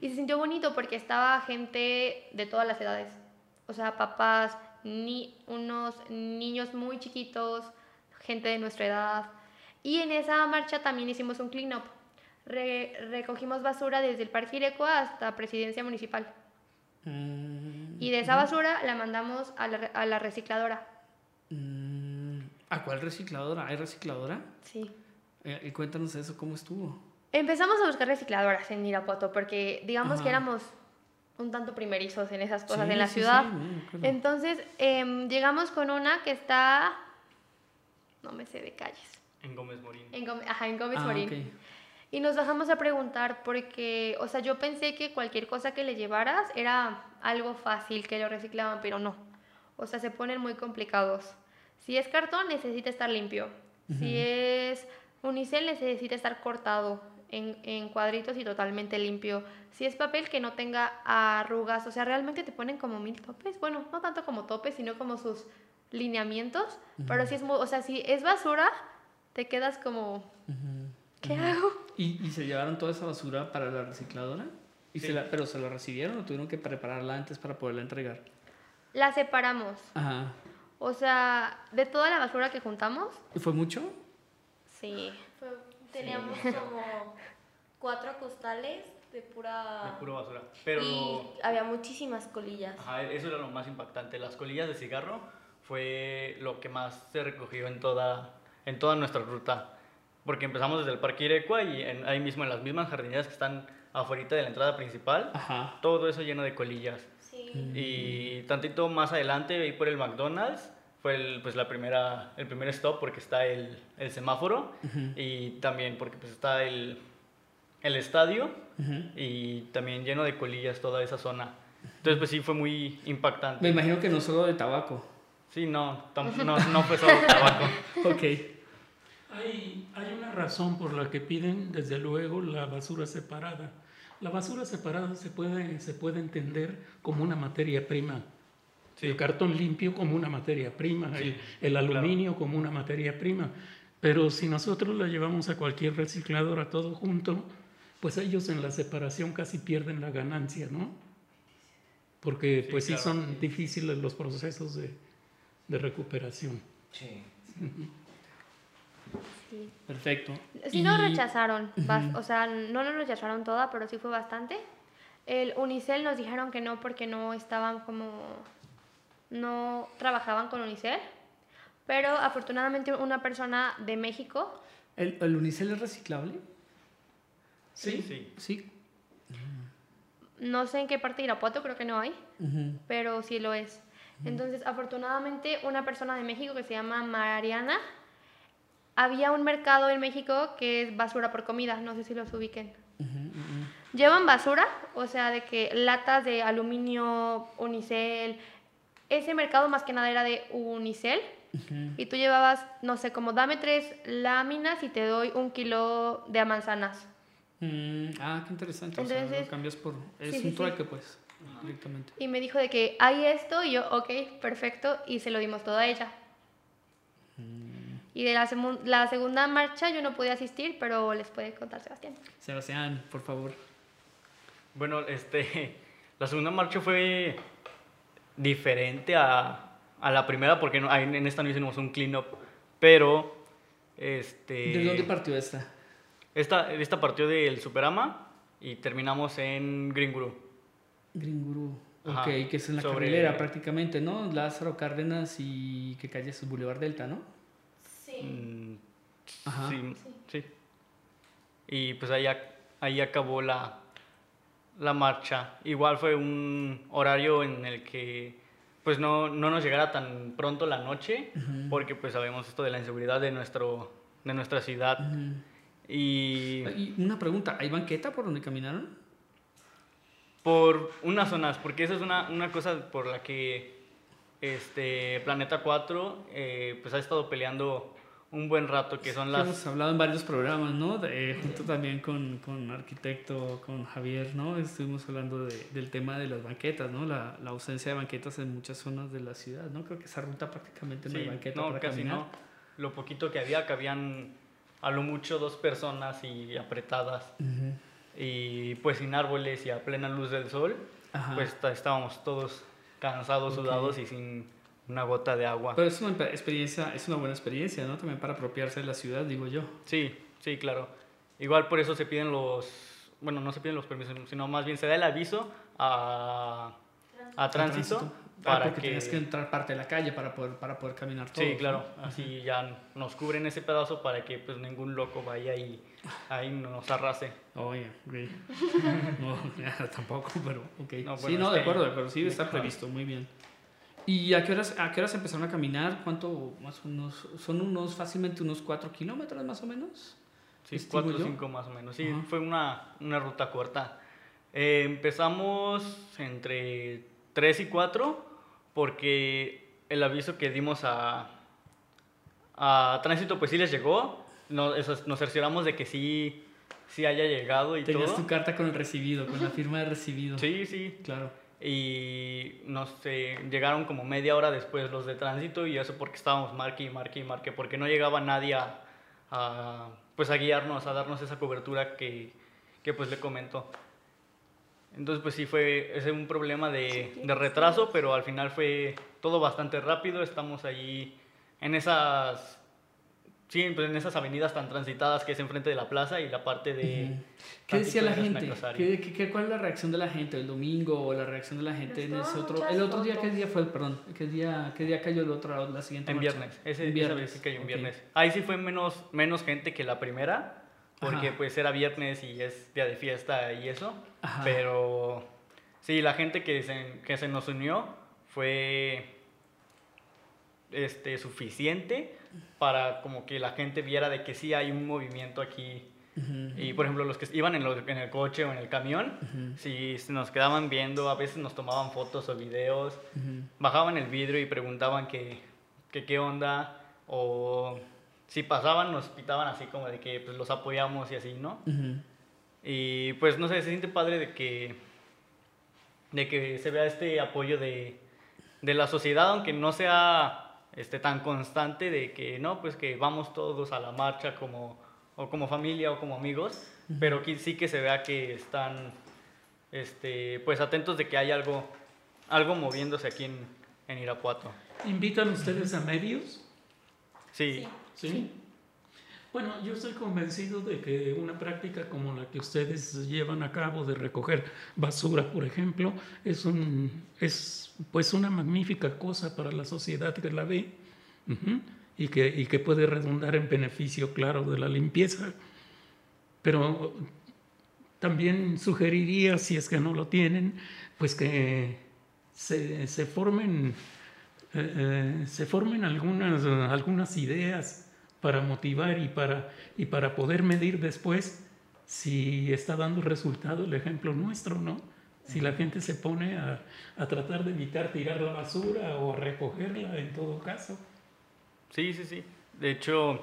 Y se sintió bonito porque estaba gente de todas las edades. O sea, papás, ni unos niños muy chiquitos, gente de nuestra edad. Y en esa marcha también hicimos un clean up. recogimos basura desde el Parque Ireco hasta Presidencia Municipal. Mm, y de esa basura la mandamos a la, a la recicladora. Mm, ¿A cuál recicladora? ¿Hay recicladora? Sí. Eh, y cuéntanos eso, ¿cómo estuvo? Empezamos a buscar recicladoras en Irapuato porque digamos que éramos un tanto primerizos en esas cosas en la ciudad. Entonces eh, llegamos con una que está, no me sé de calles. En Gómez Morín. En Gómez, ajá, en Gómez Ah, Morín. ok. Y nos dejamos a preguntar porque, o sea, yo pensé que cualquier cosa que le llevaras era algo fácil, que lo reciclaban, pero no. O sea, se ponen muy complicados. Si es cartón, necesita estar limpio. Si es Unicel necesita estar cortado en, en cuadritos y totalmente limpio. Si es papel que no tenga arrugas, o sea, realmente te ponen como mil topes. Bueno, no tanto como topes, sino como sus lineamientos. Pero si es, o sea, si es basura, te quedas como, ¿qué hago? ¿Y, y se llevaron toda esa basura para la recicladora? ¿Y se la- ¿Pero se la recibieron o tuvieron que prepararla antes para poderla entregar? La separamos. Ajá. O sea, de toda la basura que juntamos, ¿Y fue mucho? Sí. Teníamos como cuatro costales de pura... De pura basura. Pero Y había muchísimas colillas. ajá, eso era lo más impactante. Las colillas de cigarro fue lo que más se recogió en toda, en toda nuestra ruta. Porque empezamos desde el Parque Irecua y en- ahí mismo en las mismas jardineras que están afuera de la entrada principal, Ajá. todo eso lleno de colillas. Sí. Y tantito más adelante, ahí por el McDonald's, fue el, pues la primera, el primer stop porque está el, el semáforo y también porque pues está el, el estadio Ujú. y también lleno de colillas toda esa zona. Entonces pues sí fue muy Me impactante. imagino que no solo de tabaco. Sí, no, no, no fue solo tabaco. Ok. Hay, hay una razón por la que piden, desde luego, la basura separada. La basura separada se puede, se puede entender como una materia prima. El cartón limpio como una materia prima, el, el aluminio como una materia prima. Pero si nosotros la llevamos a cualquier reciclador a todo junto, pues ellos en la separación casi pierden la ganancia, ¿no? Porque Sí, pues sí son difíciles los procesos de, de recuperación. Sí. Perfecto. Sí nos Y- rechazaron, o sea, no nos rechazaron toda, pero sí fue bastante. El Unicel nos dijeron que no porque no estaban como, no trabajaban con Unicel, pero afortunadamente una persona de México, ¿El, el unicel es reciclable? Sí, sí. Sí. no sé en qué parte de Irapuato, creo que no hay, pero sí lo es. Entonces, afortunadamente, una persona de México que se llama Mariana, había un mercado en México que es basura por comida, no sé si los ubiquen. Llevan basura, o sea, de que latas de aluminio, unicel. Ese mercado más que nada era de unicel. Y tú llevabas, no sé, como dame tres láminas y te doy un kilo de manzanas. Mm, ah, qué interesante. o sea, Entonces- lo cambias por... Es Sí, un sí, sí. trueque, pues, directamente. Y me dijo de que hay esto y yo, ok, perfecto, y se lo dimos todo a ella. Y de la, la segunda marcha yo no pude asistir, pero les puede contar Sebastián. Sebastián, por favor. Bueno, este, la segunda marcha fue diferente a, a la primera porque no, ahí en esta no hicimos un clean up, pero este, ¿De dónde partió esta? esta, esta partió del Superama y terminamos en Green Guru. Gringurú. Ajá, Ok, que es en la sobre- carrilera prácticamente, ¿no? Lázaro Cárdenas y qué calle es Boulevard Delta, ¿no? Sí. Mm, Ajá. Sí, sí. Y pues ahí, ahí acabó la, la marcha. Igual fue un horario en el que pues no, no nos llegara tan pronto la noche, porque pues sabemos esto de la inseguridad de, nuestro, de nuestra ciudad. Y Y una pregunta, ¿hay banqueta por donde caminaron? por unas zonas, porque esa es una, una cosa por la que este Planeta 4 eh, pues ha estado peleando un buen rato, que son Que las... Hemos hablado en varios programas, ¿no? De- junto también con, con arquitecto, con Javier, ¿no? Estuvimos hablando de- del tema de las banquetas, ¿no? La, la ausencia de banquetas en muchas zonas de la ciudad, ¿no? Creo que esa ruta prácticamente no hay Sí, banqueta no, para casi caminar. no. Lo poquito que había, cabían a lo mucho dos personas y apretadas. Ujú. Y pues sin árboles y a plena luz del sol, Ajá. pues estábamos todos cansados, Ok. sudados y sin una gota de agua. Pero es una experiencia, es una buena experiencia, ¿no? También para apropiarse de la ciudad, digo yo. Sí, sí, claro. Igual por eso se piden los, bueno, no se piden los permisos, sino más bien se da el aviso a, a tránsito, Ah, para porque que... tenías que entrar parte de la calle para poder, para poder caminar todo. Sí, claro, así ya nos cubren ese pedazo para que pues ningún loco vaya y ahí nos arrase. Oye, güey. No, ya, tampoco, pero ok. No, sí, bueno, no, es de que- acuerdo, acuerdo. Sí, está previsto, muy bien. ¿Y a qué, horas, a qué horas empezaron a caminar? ¿Cuánto más o menos? ¿Son unos, fácilmente unos 4 kilómetros más o menos? Sí, ¿Estimo 4 o yo? 5 más o menos. Sí, Ajá. fue una, una ruta corta. Eh, empezamos entre 3 y 4 porque el aviso que dimos a, a tránsito pues sí les llegó, no, eso es, nos cercioramos de que sí, sí haya llegado y Tenías todo. tu carta con el recibido, con la firma de recibido. Sí, sí. Claro. Y no sé, llegaron como media hora después los de tránsito y eso porque estábamos marque y marque y marque, porque no llegaba nadie a, a, pues a guiarnos, a darnos esa cobertura que, que pues le comentó. Entonces pues sí fue ese un problema de, de retraso, pero al final fue todo bastante rápido, estamos ahí en esas Sí, pues en esas avenidas tan transitadas que es enfrente de la plaza y la parte de... ¿Qué decía la gente? ¿Qué, qué, qué- cuál es la reacción de la gente el domingo o la reacción de la gente en ese otro? El otro día, ¿qué día fue? Perdón, ¿qué día, qué día cayó el otro, la siguiente En marcha? viernes, ese, En esa viernes. vez sí cayó en ok. viernes. Ahí sí fue menos, menos gente que la primera, porque Ajá. pues era viernes y es día de fiesta y eso. Ajá. Pero sí, la gente que se, que se nos unió fue este, suficiente para como que la gente viera de que sí hay un movimiento aquí. Y por ejemplo, los que iban en, el coche o en el camión, Ujú. si nos quedaban viendo, a veces nos tomaban fotos o videos bajaban el vidrio y preguntaban que, que qué onda o si pasaban nos pitaban así como de que pues, los apoyamos y así, ¿no? Y pues no sé, se siente padre de que de que se vea este apoyo de, de la sociedad, aunque no sea este tan constante de que no, pues que vamos todos a la marcha como o como familia o como amigos, pero que sí que se vea que están este pues atentos de que hay algo algo moviéndose aquí en, en Irapuato. ¿Invitan ustedes a medios? Sí. ¿Sí? Bueno, yo estoy convencido de que una práctica como la que ustedes llevan a cabo de recoger basura, por ejemplo, es, un, es pues una magnífica cosa para la sociedad que la ve ujú, y, que, y que puede redundar en beneficio, claro, de la limpieza. Pero también sugeriría, si es que no lo tienen, pues que se, se formen eh, eh, se formen algunas, algunas ideas para motivar y para, y para poder medir después si está dando resultado el ejemplo nuestro, ¿no? Si la gente se pone a, a tratar de evitar tirar la basura o a recogerla en todo caso. Sí, sí, sí. De hecho,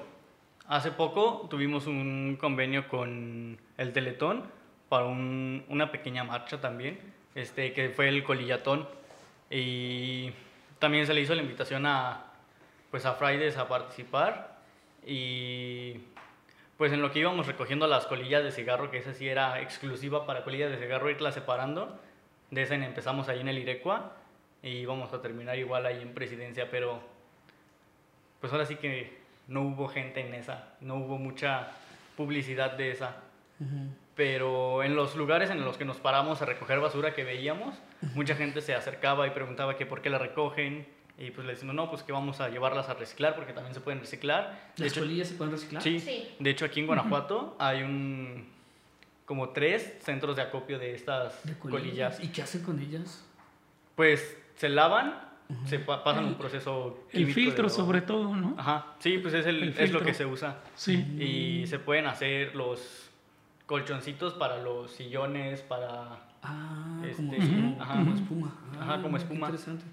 hace poco tuvimos un convenio con el Teletón para un- una pequeña marcha también, este, que fue el Colillatón. Y también se le hizo la invitación a, pues, a Fridays a participar. Y pues en lo que íbamos recogiendo las colillas de cigarro, que esa sí era exclusiva para colillas de cigarro, irlas separando. De esa empezamos ahí en el Irecua y íbamos a terminar igual ahí en Presidencia, pero pues ahora sí que no hubo gente en esa, no hubo mucha publicidad de esa. Pero en los lugares en los que nos paramos a recoger basura que veíamos, mucha gente se acercaba y preguntaba que por qué la recogen. Y pues le decimos, no, pues que vamos a llevarlas a reciclar porque también se pueden reciclar. De ¿Las hecho, colillas se pueden reciclar? Sí, Sí. de hecho aquí en Guanajuato hay un como tres centros de acopio de estas De colillas. ¿Y qué hacen con ellas? Pues se lavan, se pa- pasan un proceso El químico de filtro sobre todo, ¿no? Ajá, sí, pues es, el, El es lo que se usa. Sí. Y se pueden hacer los colchoncitos para los sillones, para... Ah, Este, como, como- ajá. como espuma. Ajá, Ah, como qué espuma. interesante.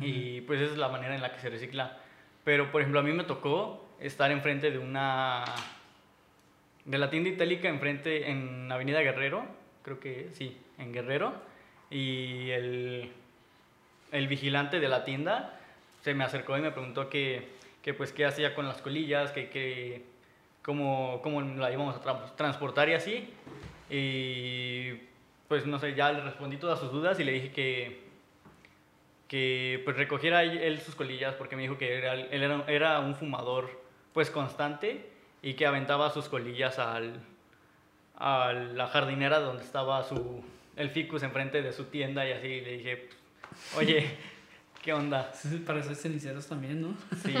Y pues esa es la manera en la que se recicla. Pero, por ejemplo, a mí me tocó estar enfrente de una... De la tienda itálica enfrente en Avenida Guerrero, creo que sí, en Guerrero. Y el, el vigilante de la tienda se me acercó y me preguntó que, que pues qué hacía con las colillas, que, que cómo, cómo la íbamos a tra- transportar y así. Y pues no sé, ya le respondí todas sus dudas y le dije que, que pues recogiera él- sus colillas porque me dijo que era, él era, era un fumador pues constante y que aventaba sus colillas al, a la jardinera donde estaba su, el ficus enfrente de su tienda y así le dije, oye, ¿qué onda? Sí, Para hacer ceniceros también, ¿no? Sí,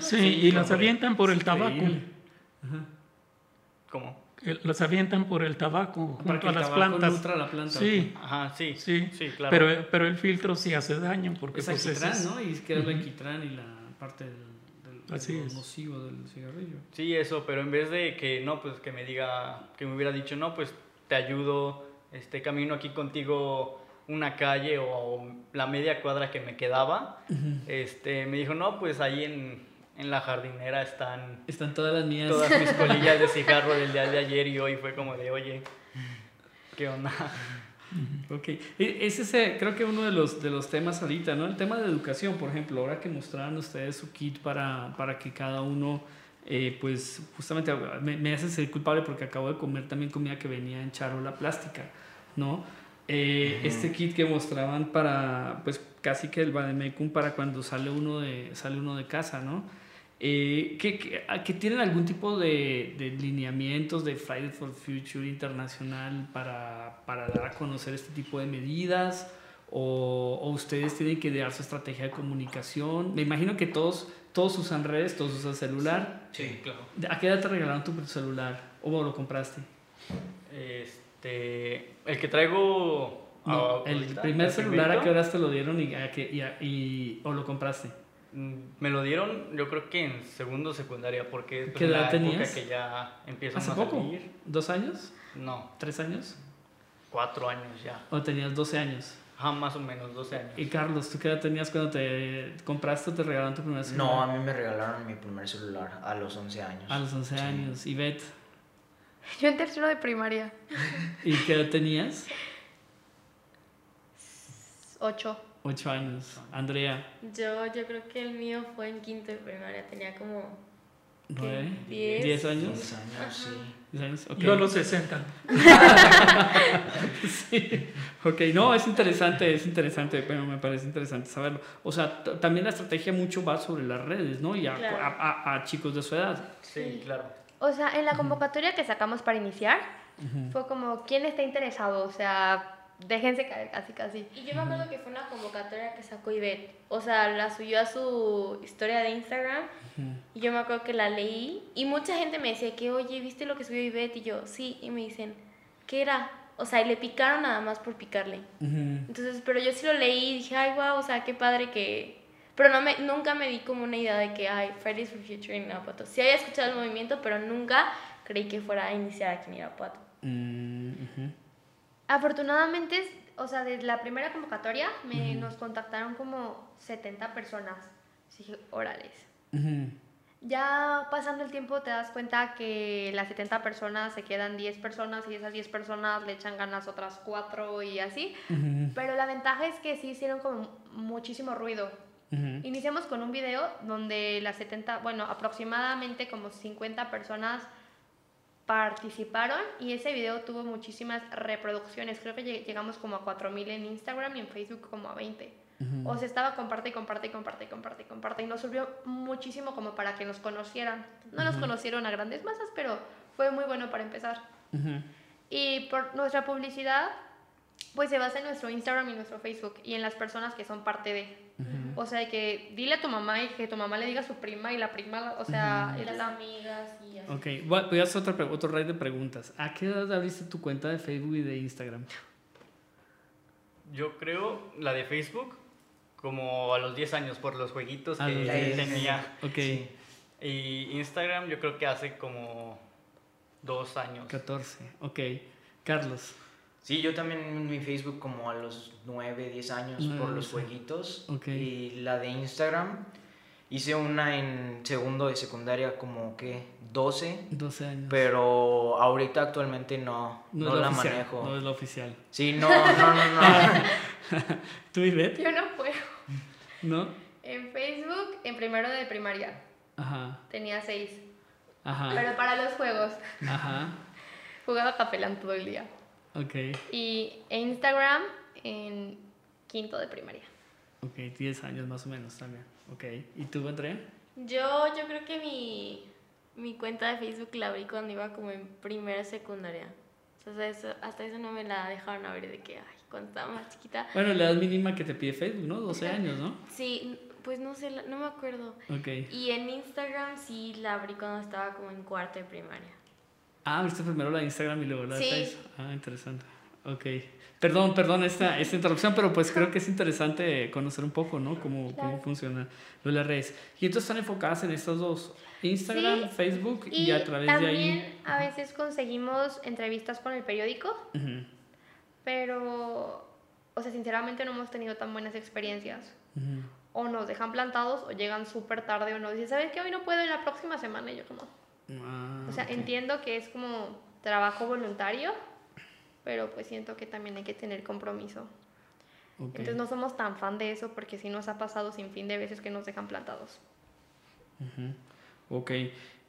Sí, y las avientan por el tabaco. ¿cómo? Las avientan por el tabaco Para junto que a el las tabaco plantas. nutra la planta. Sí, Ajá, sí, sí, sí, claro. Pero, pero el filtro sí hace daño porque Es pues, alquitrán, es- ¿no? Y queda el alquitrán y la parte del, del- Así es. nocivo del cigarrillo. Sí, eso, pero en vez de que no, pues que me diga, que me hubiera dicho, no, pues te ayudo, este camino aquí contigo una calle o la media cuadra que me quedaba, este, me dijo, no, pues ahí en, en la jardinera están Están todas las mías. todas mis colillas de cigarro del día de ayer y hoy fue como de, oye, ¿qué onda? Ok, E- ese es creo que uno de los, de los temas ahorita, ¿no? El tema de educación, por ejemplo, ahora que mostraron ustedes su kit para, para que cada uno, eh, pues justamente me, me hace ser culpable porque acabo de comer también comida que venía en charola plástica, ¿no? Eh, Este kit que mostraban para, pues casi que el Bademecum para cuando sale uno de, sale uno de casa, ¿no? Eh, que, que, a- que tienen algún tipo de, de lineamientos de Friday for Future internacional para, para dar a conocer este tipo de medidas o, o ustedes tienen que idear su estrategia de comunicación. Me imagino que todos, todos usan redes, todos usan celular. Sí, claro. ¿A qué edad te regalaron tu celular o lo compraste? Este, el que traigo No, el primer el celular a qué horas te lo dieron y, a qué- y a- y- o lo compraste. Mm, Me lo dieron, yo creo que en segundo secundaria, porque es pues, ¿Qué en edad la época tenías? que ya empiezan ¿Hace a poco? salir. ¿Dos años? No, ¿Tres años? cuatro años ya. ¿O tenías 12 años? Ajá, más o menos, 12 años. Y Carlos, ¿tú qué edad tenías cuando te compraste o te regalaron tu primer celular? No, a mí me regalaron mi primer celular a los 11 años. A los 11 Sí. años. ¿Y Beth? Yo en tercero de primaria. ¿Y qué edad tenías? Ocho. 8 años. Andrea, Yo, yo creo que el mío fue en quinto de primaria, tenía como 9, ¿Diez? 10 años. 10 años, sí. 10 años, ok. Yo a los 60. Sí. Ok, no, es interesante, es interesante, pero me parece interesante saberlo. O sea, también la estrategia mucho va sobre las redes, ¿no? Y a, Claro. a- a- a chicos de su edad. Sí, claro. O sea, en la convocatoria que sacamos para iniciar, fue como, ¿quién está interesado? O sea, déjense caer casi, casi. Y yo me acuerdo que fue una convocatoria que sacó Ivette. O sea, la subió a su historia de Instagram. Y yo me acuerdo que la leí. Y mucha gente me decía que, oye, ¿viste lo que subió Ivette? Y yo, sí. Y me dicen, ¿qué era? O sea, y le picaron nada más por picarle. Entonces, pero yo sí lo leí y dije, ay, wow, o sea, qué padre que... Pero no me, nunca me di como una idea de que, ay, Fridays for Future en Irapuato. Sí había escuchado el movimiento, pero nunca creí que fuera a iniciar aquí en Irapuato. Mm, ujú. Afortunadamente, o sea, desde la primera convocatoria me, nos contactaron como 70 personas. Así dije, órales. Ujú. Ya pasando el tiempo te das cuenta que las 70 personas se quedan 10 personas y esas 10 personas le echan ganas otras 4 y así. Ujú. Pero la ventaja es que sí hicieron como muchísimo ruido. Iniciamos con un video donde las 70, bueno, aproximadamente como 50 personas participaron y ese video tuvo muchísimas reproducciones. Creo que lleg- llegamos como a 4000 en Instagram y en Facebook como a 20. O sea, estaba comparte y comparte y comparte y comparte y comparte y nos sirvió muchísimo como para que nos conocieran. No nos conocieron a grandes masas, pero fue muy bueno para empezar. Y por nuestra publicidad, pues se basa en nuestro Instagram y nuestro Facebook y en las personas que son parte de. O sea, que dile a tu mamá y que tu mamá le diga a su prima y la prima, o sea, Y es las la- amigas y así. Ok, voy a- voy a hacer otra, otro raid de preguntas. ¿A qué edad abriste tu cuenta de Facebook y de Instagram? Yo creo la de Facebook como a los 10 años por los jueguitos A que los 10. tenía. Ok, Y Instagram yo creo que hace como dos años. 14. Ok, Carlos. Sí, yo también en mi Facebook como a los 9, 10 años por los sí. jueguitos. Ok. Y la de Instagram hice una en segundo de secundaria como que 12. 12 años. Pero ahorita actualmente no, no, la oficial, manejo. No es la oficial. Sí, no, no, no, no. ¿Tú, Ivette? Yo no puedo. ¿No? En Facebook, en primero de primaria, Ajá, tenía 6. ajá, Pero para los juegos, ajá. jugaba capelán todo el día. Ok, Y en Instagram, en quinto de primaria. ok, 10 años más o menos también. Ok, ¿y tú, Andrea? Yo, yo creo que mi, mi cuenta de Facebook la abrí cuando iba como en primera secundaria. O sea, eso- hasta eso no me la dejaron abrir de que, ay, cuando estaba más chiquita. Bueno, la edad mínima que te pide Facebook, ¿no? 12 años, ¿no? Sí, pues no sé, la- no me acuerdo. Ok. Y en Instagram sí la abrí cuando estaba como en cuarto de primaria. Ah, viste primero la de Instagram y luego la de Sí. Facebook. Ah, interesante. Ok. Perdón, perdón esta, esta interrupción, pero pues creo que es interesante conocer un poco, ¿no? Cómo, cómo Claro. funciona lo de las redes. Y entonces están enfocadas en estos dos, Instagram, Sí, Facebook y, Y a través de también ahí... a veces conseguimos entrevistas con el periódico, Ujú, pero, o sea, sinceramente no hemos tenido tan buenas experiencias. ujú. o nos dejan plantados o llegan súper tarde o nos dicen, ¿sabes qué? Hoy no puedo en la próxima semana. Y yo como, Ah, o sea, ok. entiendo que es como trabajo voluntario, pero pues siento que también hay que tener compromiso. Ok. Entonces no somos tan fan de eso porque sí nos ha pasado sin fin de veces que nos dejan plantados. Ujú. Ok.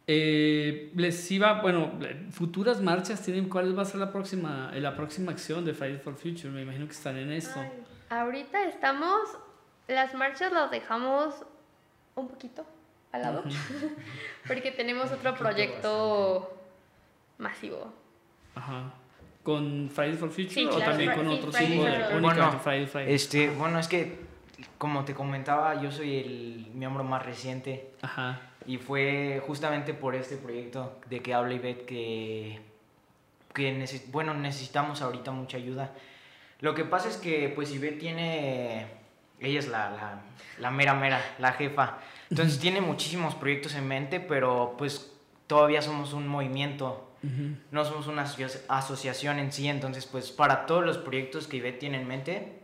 Eh, les iba, bueno, futuras marchas tienen, ¿cuál va a ser la próxima, eh, la próxima acción de Fridays for Future? Me imagino que están en esto. Ay, ahorita estamos, las marchas las dejamos un poquito al lado porque tenemos otro proyecto masivo. Ajá. ¿Con Fridays for Future Sí, o claro, también con otro tipo de Bueno, Fridays, Fridays? Este, bueno, es que, como te comentaba, yo soy el miembro más reciente Ajá. y fue justamente por este proyecto de que habla Ivette que, que neces- bueno, necesitamos ahorita mucha ayuda. Lo que pasa es que, pues, Ivette tiene, ella es la, la, la mera mera, la jefa, entonces tiene muchísimos proyectos en mente, pero pues todavía somos un movimiento no somos una asocia- asociación en sí, entonces pues para todos los proyectos que Ivette tiene en mente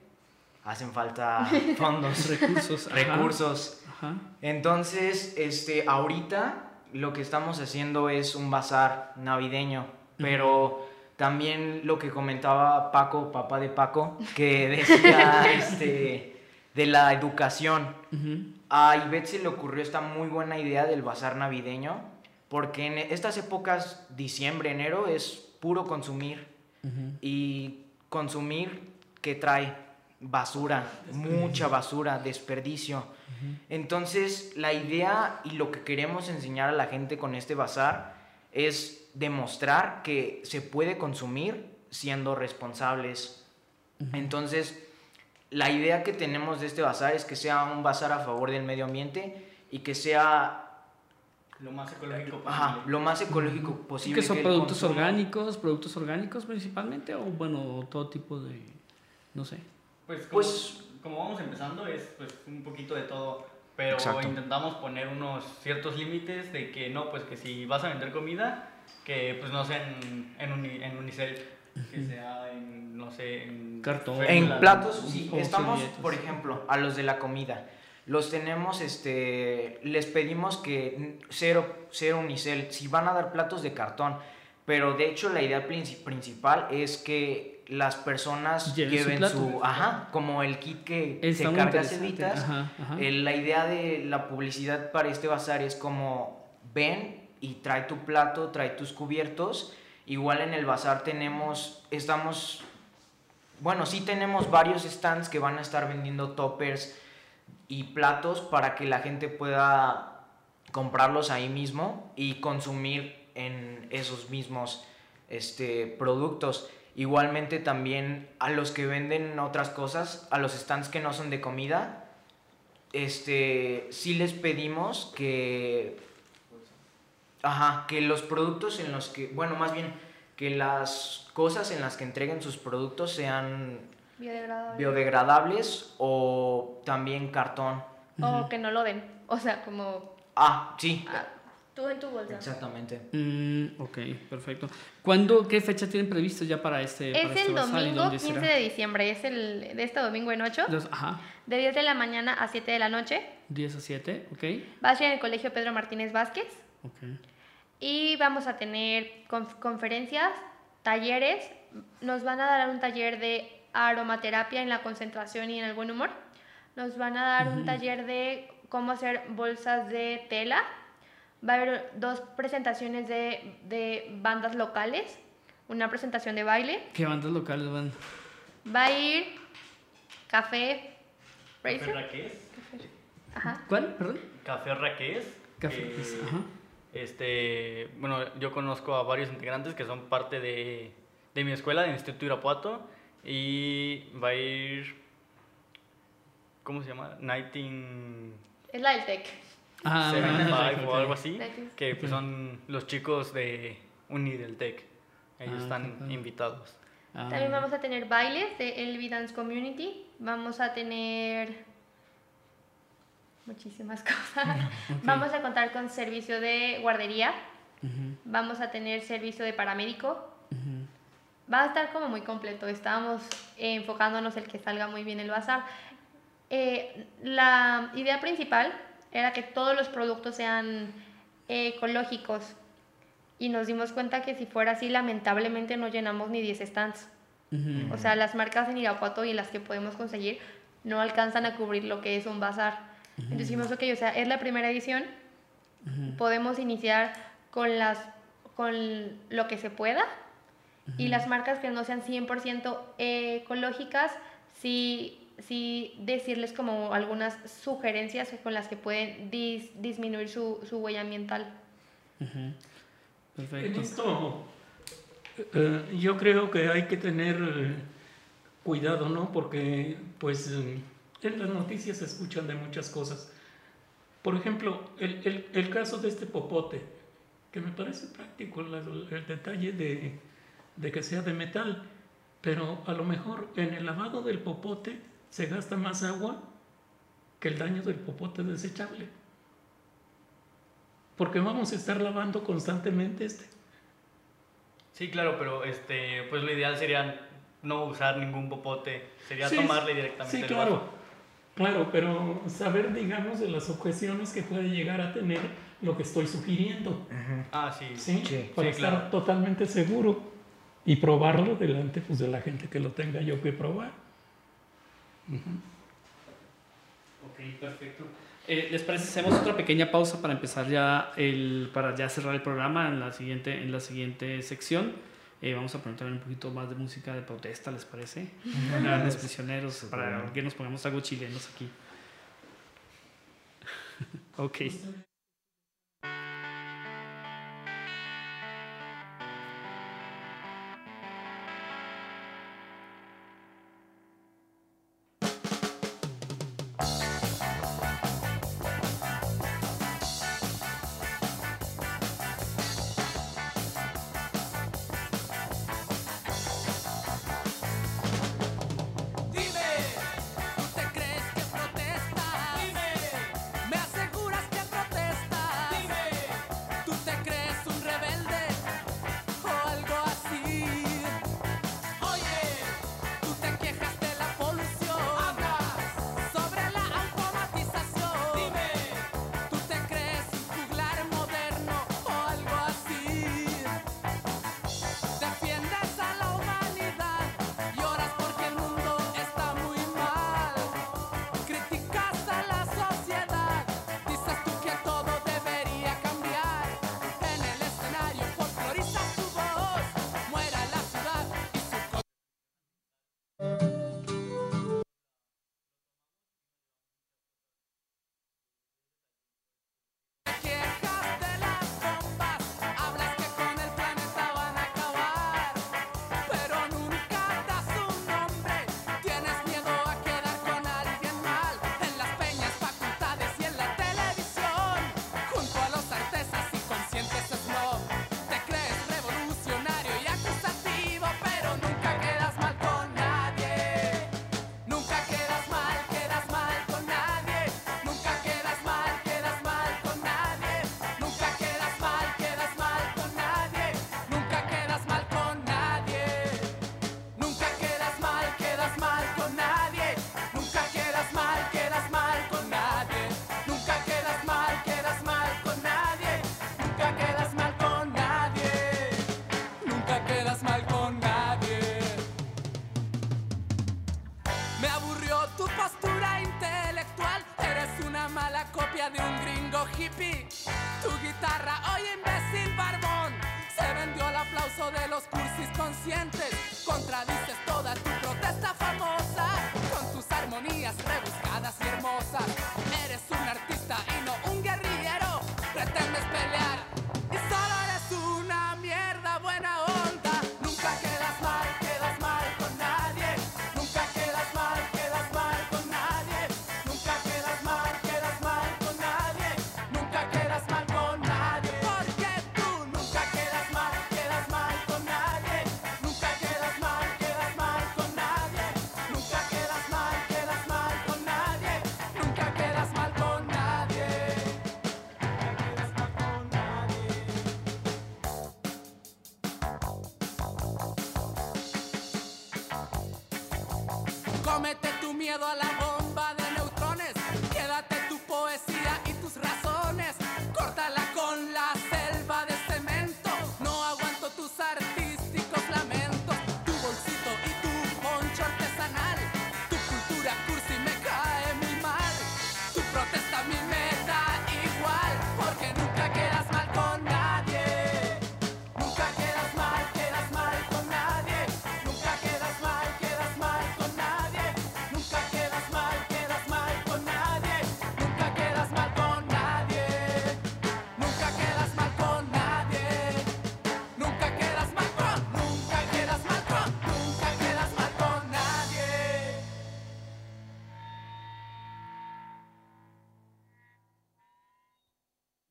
hacen falta fondos, Recursos. recursos. Ajá. Entonces, este, ahorita lo que estamos haciendo es un bazar navideño, pero también lo que comentaba Paco, papá de Paco, que decía este, de la educación. Ujú. A Ivette se le ocurrió esta muy buena idea del bazar navideño, porque en estas épocas, diciembre, enero, es puro consumir. Y consumir que trae basura, mucha basura, desperdicio. Entonces, la idea y lo que queremos enseñar a la gente con este bazar es demostrar que se puede consumir siendo responsables. Entonces, la idea que tenemos de este bazar es que sea un bazar a favor del medio ambiente y que sea Lo más ecológico ajá, posible. lo más ecológico ¿Y posible. que son que productos consumo- orgánicos, productos orgánicos principalmente o bueno, todo tipo de, no sé. Pues como, Pues- como vamos empezando es pues un poquito de todo, pero Exacto. intentamos poner unos ciertos límites de que no, pues que si vas a vender comida, que pues no sea en, en, uni- en unicel, que sea en, no sé, en... Cartón. En platos, sí, estamos, servilletas. por ejemplo, a los de la comida. Los tenemos, este, les pedimos que cero, cero unicel, si van a dar platos de cartón, pero de hecho la idea princi- principal es que las personas Lleven su lleven plato. su, ajá, como el kit que Está se carga. Ajá, ajá. Eh, la idea de la publicidad para este bazar es como ven y trae tu plato, trae tus cubiertos. Igual en el bazar tenemos, estamos, bueno, sí tenemos varios stands que van a estar vendiendo toppers y platos para que la gente pueda comprarlos ahí mismo y consumir en esos mismos este, productos. Igualmente también a los que venden otras cosas, a los stands que no son de comida, este, sí les pedimos que, ajá, que los productos en los que, bueno, más bien, que las cosas en las que entreguen sus productos sean Biodegradable. biodegradables o también cartón. O que no lo den. O sea, como Ah, sí, ah, tú en tu bolsa. exactamente. Mm, ok, perfecto. ¿Cuándo, qué fecha tienen previsto ya para este, para Es este el domingo dónde 15 será? de diciembre, es el de este domingo en 8, Los- ajá, de 10 de la mañana a 7 de la noche. 10 a 7, ok. Va a ser en el Colegio Pedro Martínez Vázquez ok. Y vamos a tener conf- conferencias, talleres. Nos van a dar un taller de aromaterapia en la concentración y en el buen humor. Nos van a dar un taller de cómo hacer bolsas de tela. Va a haber dos presentaciones de, de bandas locales, una presentación de baile. ¿Qué bandas locales van? Va a ir Café Café Racer. Raqués. Ajá. ¿Cuál? Perdón. Café Raqués. Café Raqués, ajá. Este, bueno, yo conozco a varios integrantes que son parte de, de mi escuela, del Instituto Irapuato, y va a ir, ¿cómo se llama? Nighting Es la del TEC. Ah, Seven o algo así, que pues, son los chicos de Uni del Tec. Ellos Ah, están invitados. Ah, También vamos a tener bailes de LV Dance Community. Vamos a tener muchísimas cosas. Vamos a contar con servicio de guardería. Vamos a tener servicio de paramédico. Va a estar como muy completo. Estábamos eh, enfocándonos en que salga muy bien el bazar. eh, la idea principal era que todos los productos sean ecológicos y nos dimos cuenta que si fuera así, lamentablemente no llenamos ni 10 stands. O sea, las marcas en Irapuato y las que podemos conseguir no alcanzan a cubrir lo que es un bazar. Entonces dijimos, ok, o sea, es la primera edición, podemos iniciar con, las, con lo que se pueda y las marcas que no sean 100% ecológicas, sí, sí decirles como algunas sugerencias con las que pueden disminuir su, su, huella ambiental. Perfecto. En esto eh, yo creo que hay que tener eh, cuidado, ¿no? Porque pues en las noticias se escuchan de muchas cosas. Por ejemplo, el, el, el caso de este popote, que me parece práctico el, el detalle de, de, que sea de metal, pero a lo mejor en el lavado del popote se gasta más agua que el daño del popote desechable. Porque vamos a estar lavando constantemente este. Sí, claro, pero este, pues lo ideal sería no usar ningún popote, sería tomarle directamente. Sí, claro. Claro, pero saber, digamos, de las objeciones que puede llegar a tener lo que estoy sugiriendo. Ah, sí. Sí, para estar totalmente seguro y probarlo delante pues, de la gente que lo tenga yo que probar. Ok, perfecto. Eh, ¿Les parece? Hacemos otra pequeña pausa para empezar ya el, para ya cerrar el programa en la siguiente, en la siguiente sección. Eh, vamos a preguntar un poquito más de música de protesta, ¿les parece? Grandes prisioneros, para que nos pongamos algo chilenos aquí. ok.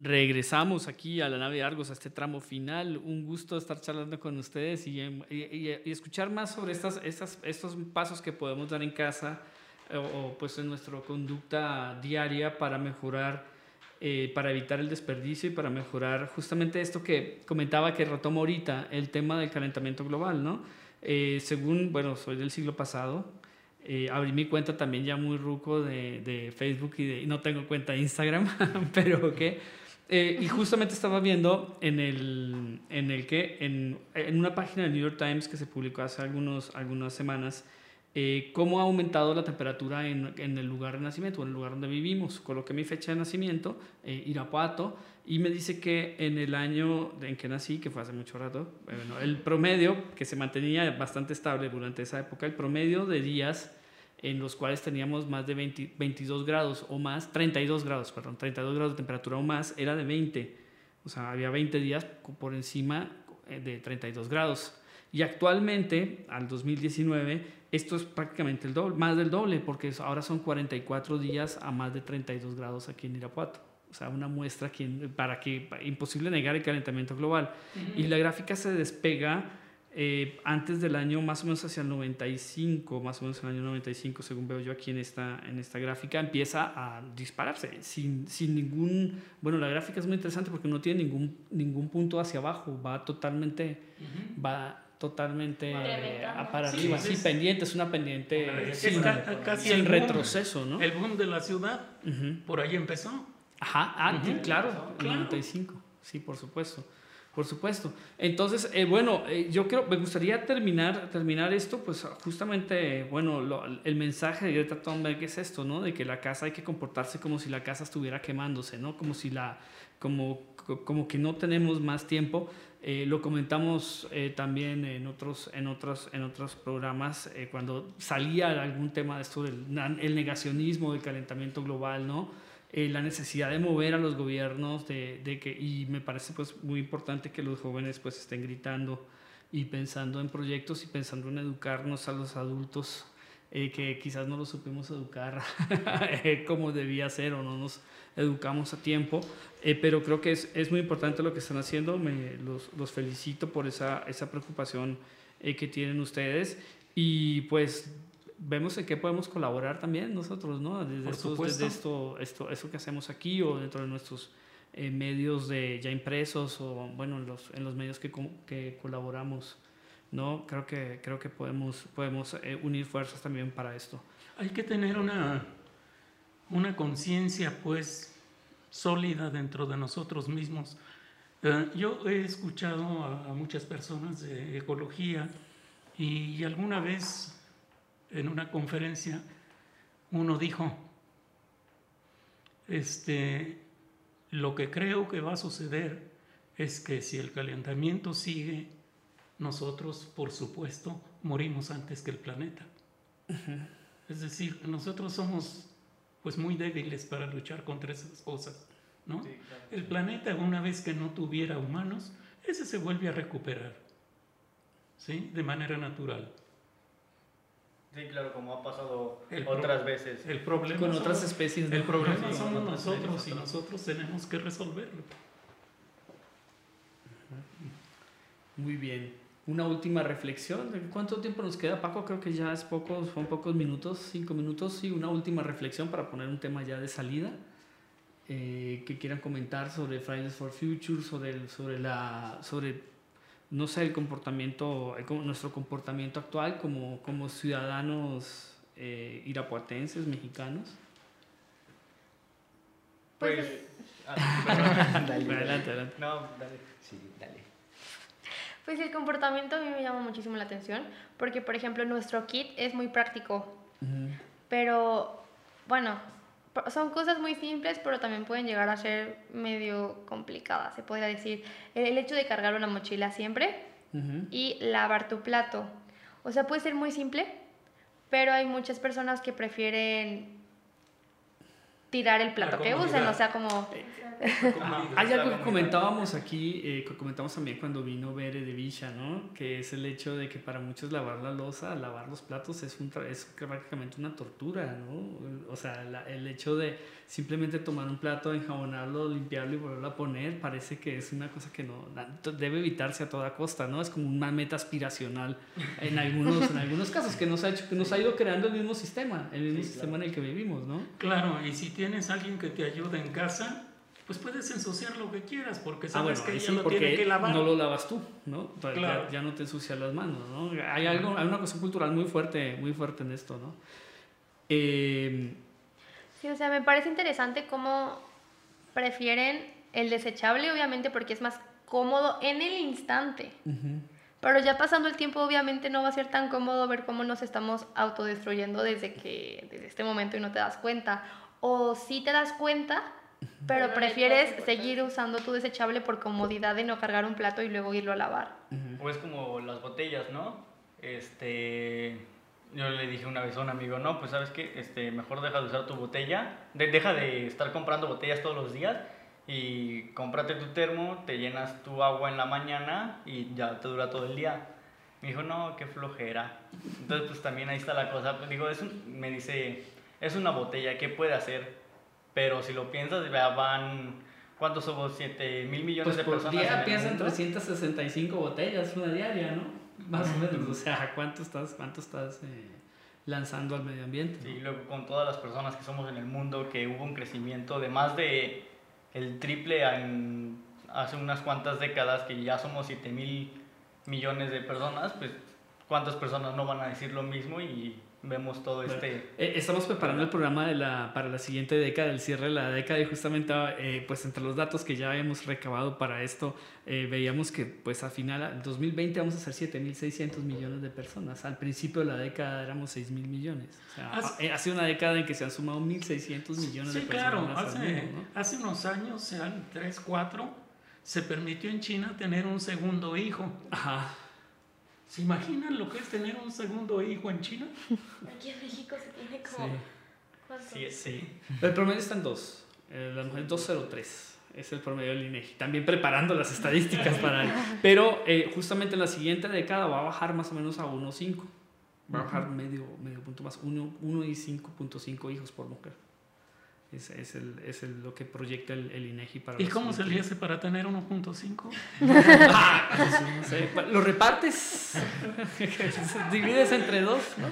Regresamos aquí a la nave de Argos, a este tramo final. Un gusto estar charlando con ustedes y, em, y- y- escuchar más sobre estas, estas, estos pasos que podemos dar en casa o, o, pues en nuestra conducta diaria para mejorar, eh, para evitar el desperdicio y para mejorar justamente esto que comentaba que retomo ahorita, el tema del calentamiento global, ¿no? Eh, según, bueno, soy del siglo pasado, eh, abrí mi cuenta también ya muy ruco de, de Facebook y, de- no tengo cuenta de Instagram, pero que... eh, y justamente estaba viendo en el, en el que, en, en una página del New York Times que se publicó hace algunos, algunas semanas, eh, cómo ha aumentado la temperatura en, en el lugar de nacimiento, en el lugar donde vivimos. Coloqué mi fecha de nacimiento, eh, Irapuato, y me dice que en el año en que nací, que fue hace mucho rato, bueno, el promedio, que se mantenía bastante estable durante esa época, el promedio de días en los cuales teníamos más de 20 22 grados o más, 32 grados, perdón, 32 grados de temperatura o más, era de 20. O sea, había 20 días por encima eh, de 32 grados. Y actualmente, al 2019, esto es prácticamente el doble, más del doble, porque ahora son 44 días a más de 32 grados aquí en Irapuato. O sea, una muestra que, para que imposible negar el calentamiento global. Y la gráfica se despega eh, antes del año, más o menos hacia el 95, más o menos el año 95, según veo yo aquí en esta, en esta gráfica, empieza a dispararse sin, sin ningún... Bueno, la gráfica es muy interesante porque no tiene ningún, ningún punto hacia abajo, va totalmente... Va totalmente eh, a para Sí, arriba, sí, es- pendiente, es una pendiente Es sin, ca- casi sin el boom. retroceso, ¿no? El boom de la ciudad, por ahí empezó. Ajá, ah, Ujú. sí, claro, el Claro. 95, sí, por supuesto, por supuesto. Entonces, eh, bueno, eh, yo creo, me gustaría terminar, terminar esto, pues justamente, bueno, lo- el mensaje de Greta Thunberg es esto, ¿no? De que la casa hay que comportarse como si la casa estuviera quemándose, ¿no? Como si la, como, co- como que no tenemos más tiempo. Eh, lo comentamos eh, también en otros, en otros, en otros programas, eh, cuando salía algún tema de esto del el negacionismo, del calentamiento global, ¿no? Eh, la necesidad de mover a los gobiernos, de, de que, y me parece pues muy importante que los jóvenes pues estén gritando y pensando en proyectos y pensando en educarnos a los adultos eh, que quizás no los supimos educar eh, como debía ser o no nos educamos a tiempo, eh, pero creo que es, es muy importante lo que están haciendo, me, los, los felicito por esa, esa preocupación eh, que tienen ustedes. Y pues vemos en qué podemos colaborar también nosotros, ¿no? Desde, estos- desde esto, esto, eso que hacemos aquí o dentro de nuestros eh, medios de ya impresos o bueno, en los, en los medios que, que colaboramos, ¿no? Creo que, creo que podemos, podemos eh, unir fuerzas también para esto. Hay que tener una, una conciencia, pues, sólida dentro de nosotros mismos. Eh, yo he escuchado a, a muchas personas de ecología y alguna vez en una conferencia uno dijo, este, lo que creo que va a suceder es que si el calentamiento sigue, nosotros, por supuesto, morimos antes que el planeta. Es decir, nosotros somos pues muy débiles para luchar contra esas cosas, ¿no? El planeta una vez que no tuviera humanos, ese se vuelve a recuperar, ¿sí? De manera natural. Sí, claro, como ha pasado El otras veces. El problema Con somos- otras especies, ¿no? El problema Sí, somos nosotros y nosotros tenemos que resolverlo. Muy bien. Una última reflexión. ¿Cuánto tiempo nos queda, Paco? Creo que ya es pocos, son pocos minutos, cinco minutos. Sí, una última reflexión para poner un tema ya de salida. Eh, que quieran comentar sobre Fridays for Future, sobre, el- sobre la, sobre, no sé, el comportamiento, el nuestro comportamiento actual como, como ciudadanos eh, irapuatenses, mexicanos. Pues, Ah, perdón. Dale, Adelante, adelante. No, dale. Sí, dale. Pues el comportamiento a mí me llama muchísimo la atención porque, por ejemplo, nuestro kit es muy práctico, pero bueno, son cosas muy simples, pero también pueden llegar a ser medio complicadas, se podría decir. El, hecho de cargar una mochila siempre y lavar tu plato. O sea, puede ser muy simple, pero hay muchas personas que prefieren tirar el plato que usen, o sea, como... Hay algo que comentábamos aquí, eh, que comentamos también cuando vino Bere de Villa, ¿no? Que es el hecho de que para muchos lavar la losa, lavar los platos es, un es prácticamente una tortura, ¿no? O sea, el hecho de simplemente tomar un plato, enjabonarlo, limpiarlo y volverlo a poner, parece que es una cosa que no debe evitarse a toda costa, ¿no? Es como una meta aspiracional en algunos, en algunos casos que nos, ha hecho, que nos ha ido creando el mismo sistema, el mismo sistema en el que vivimos, ¿no? Claro, y si tienes alguien que te ayude en casa, pues puedes ensuciar lo que quieras porque ah, sabes que ella lo tiene que lavar. No lo lavas tú, ¿no? Claro. Ya, no te ensucias las manos, ¿no? Hay, algo, hay una cuestión cultural muy fuerte, muy fuerte en esto, ¿no? Eh, sí, o sea, me parece interesante cómo prefieren el desechable, obviamente, porque es más cómodo en el instante. Pero ya pasando el tiempo, obviamente no va a ser tan cómodo ver cómo nos estamos autodestruyendo desde que desde este momento y no te das cuenta. O si te das cuenta, pero prefieres seguir usando tu desechable por comodidad de no cargar un plato y luego irlo a lavar. O es como las botellas, ¿no? Este, yo le dije una vez a un amigo, no, pues sabes qué, este, mejor deja de usar tu botella, deja de estar comprando botellas todos los días y cómprate tu termo, te llenas tu agua en la mañana y ya te dura todo el día. Me dijo, no, qué flojera. Entonces, pues también ahí está la cosa. Digo, es me dice, es una botella, ¿qué puede hacer? Pero si lo piensas, van, ¿cuántos somos? 7 mil millones pues de personas. Por día piensan 365 botellas, una diaria, ¿no? Más o menos. O sea, ¿cuánto estás, cuánto estás eh, lanzando al medio ambiente? Sí, y luego con todas las personas que somos en el mundo, que hubo un crecimiento de más de el triple en, hace unas cuantas décadas, que ya somos 7 mil millones de personas, pues ¿cuántas personas no van a decir lo mismo y vemos todo este... Eh, estamos preparando el programa de la, para la siguiente década, el cierre de la década, y justamente eh, pues entre los datos que ya hemos recabado para esto, eh, veíamos que pues a final, en 2020 vamos a ser 7.600 millones de personas. Al principio de la década éramos 6.000 millones. O sea, hace una década en que se han sumado 1.600 millones de personas. claro, hace, hace unos años, sean 3, 4, se permitió en China tener un segundo hijo. Ajá. ¿Se imaginan lo que es tener un segundo hijo en China? Aquí en México se tiene como... Sí. Sí, El promedio está en 2. Eh, la mujer 203 es el promedio del INEGI. También preparando las estadísticas para él. Pero eh, justamente en la siguiente década va a bajar más o menos a 1.5. Va a bajar medio, medio punto más, 1, 1 y 5.5 hijos por mujer. Es, es, el, es el, lo que proyecta el, el INEGI para ¿Y cómo se le hace para tener 1.5? ah, no sé. Lo repartes, divides entre dos, ¿no?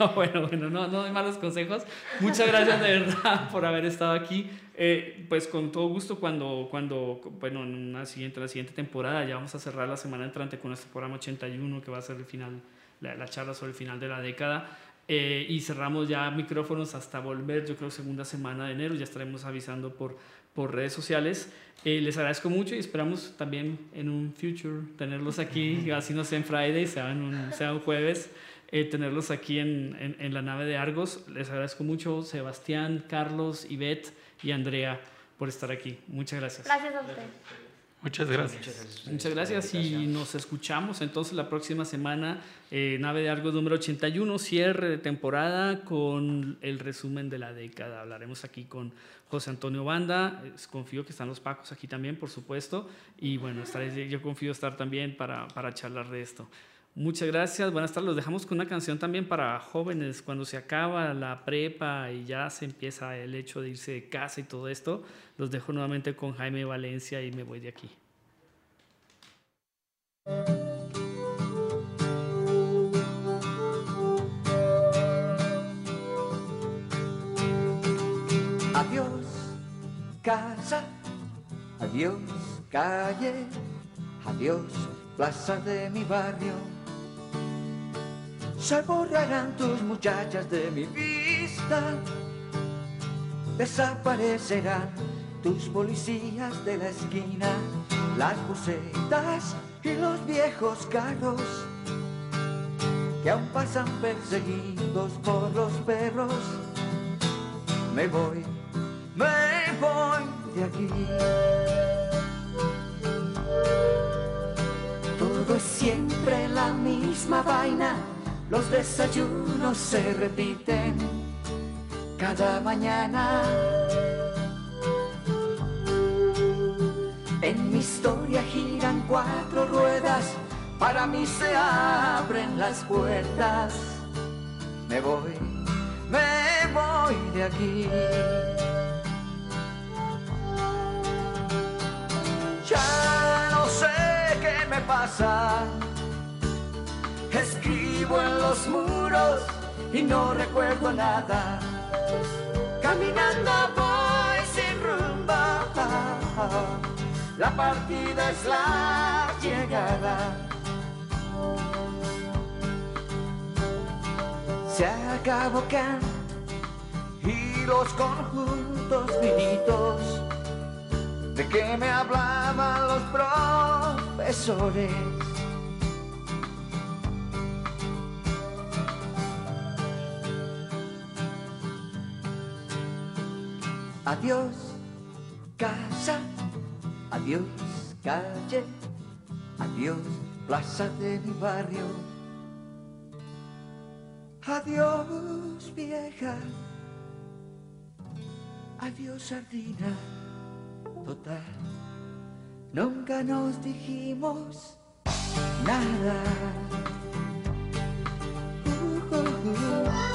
no bueno, bueno, no, no hay malos consejos. Muchas gracias de verdad por haber estado aquí. Eh, pues con todo gusto cuando, cuando bueno, en una siguiente, la siguiente temporada ya vamos a cerrar la semana entrante con este programa 81 que va a ser el final, la, la charla sobre el final de la década. Eh, y cerramos ya micrófonos hasta volver, yo creo, segunda semana de enero. Ya estaremos avisando por, por redes sociales. Eh, les agradezco mucho y esperamos también en un future tenerlos aquí, así no sea en Friday, sea un, sea un jueves, eh, tenerlos aquí en, en, en, la nave de Argos. Les agradezco mucho, Sebastián, Carlos, Ivette y Andrea, por estar aquí. Muchas gracias. Gracias a usted. Muchas gracias. Muchas gracias y nos escuchamos entonces la próxima semana, eh, Nave de Argos número 81, cierre de temporada con el resumen de la década. Hablaremos aquí con José Antonio Banda, confío que están los Pacos aquí también, por supuesto, y bueno, estaré, yo confío estar también para, para charlar de esto. Muchas gracias, buenas tardes. Los dejamos con una canción también para jóvenes, cuando se acaba la prepa y ya se empieza el hecho de irse de casa y todo esto. Los dejo nuevamente con Jaime Valencia y me voy de aquí. Adiós, casa, adiós, calle, adiós, plaza de mi barrio se borrarán tus muchachas de mi vista. Desaparecerán tus policías de la esquina, las bucetas y los viejos carros que aún pasan perseguidos por los perros. Me voy, me voy de aquí. Todo es siempre la misma vaina los desayunos se repiten cada mañana. En mi historia giran cuatro ruedas, para mí se abren las puertas. Me voy, me voy de aquí. Ya no sé qué me pasa. Escribo en los muros y no recuerdo nada. Caminando voy sin rumbo. La partida es la llegada. Se acabó Kant y los conjuntos finitos de que me hablaban los profesores. Adiós casa, adiós calle, adiós plaza de mi barrio. Adiós vieja, adiós sardina total. Nunca nos dijimos nada. Uh, uh, uh.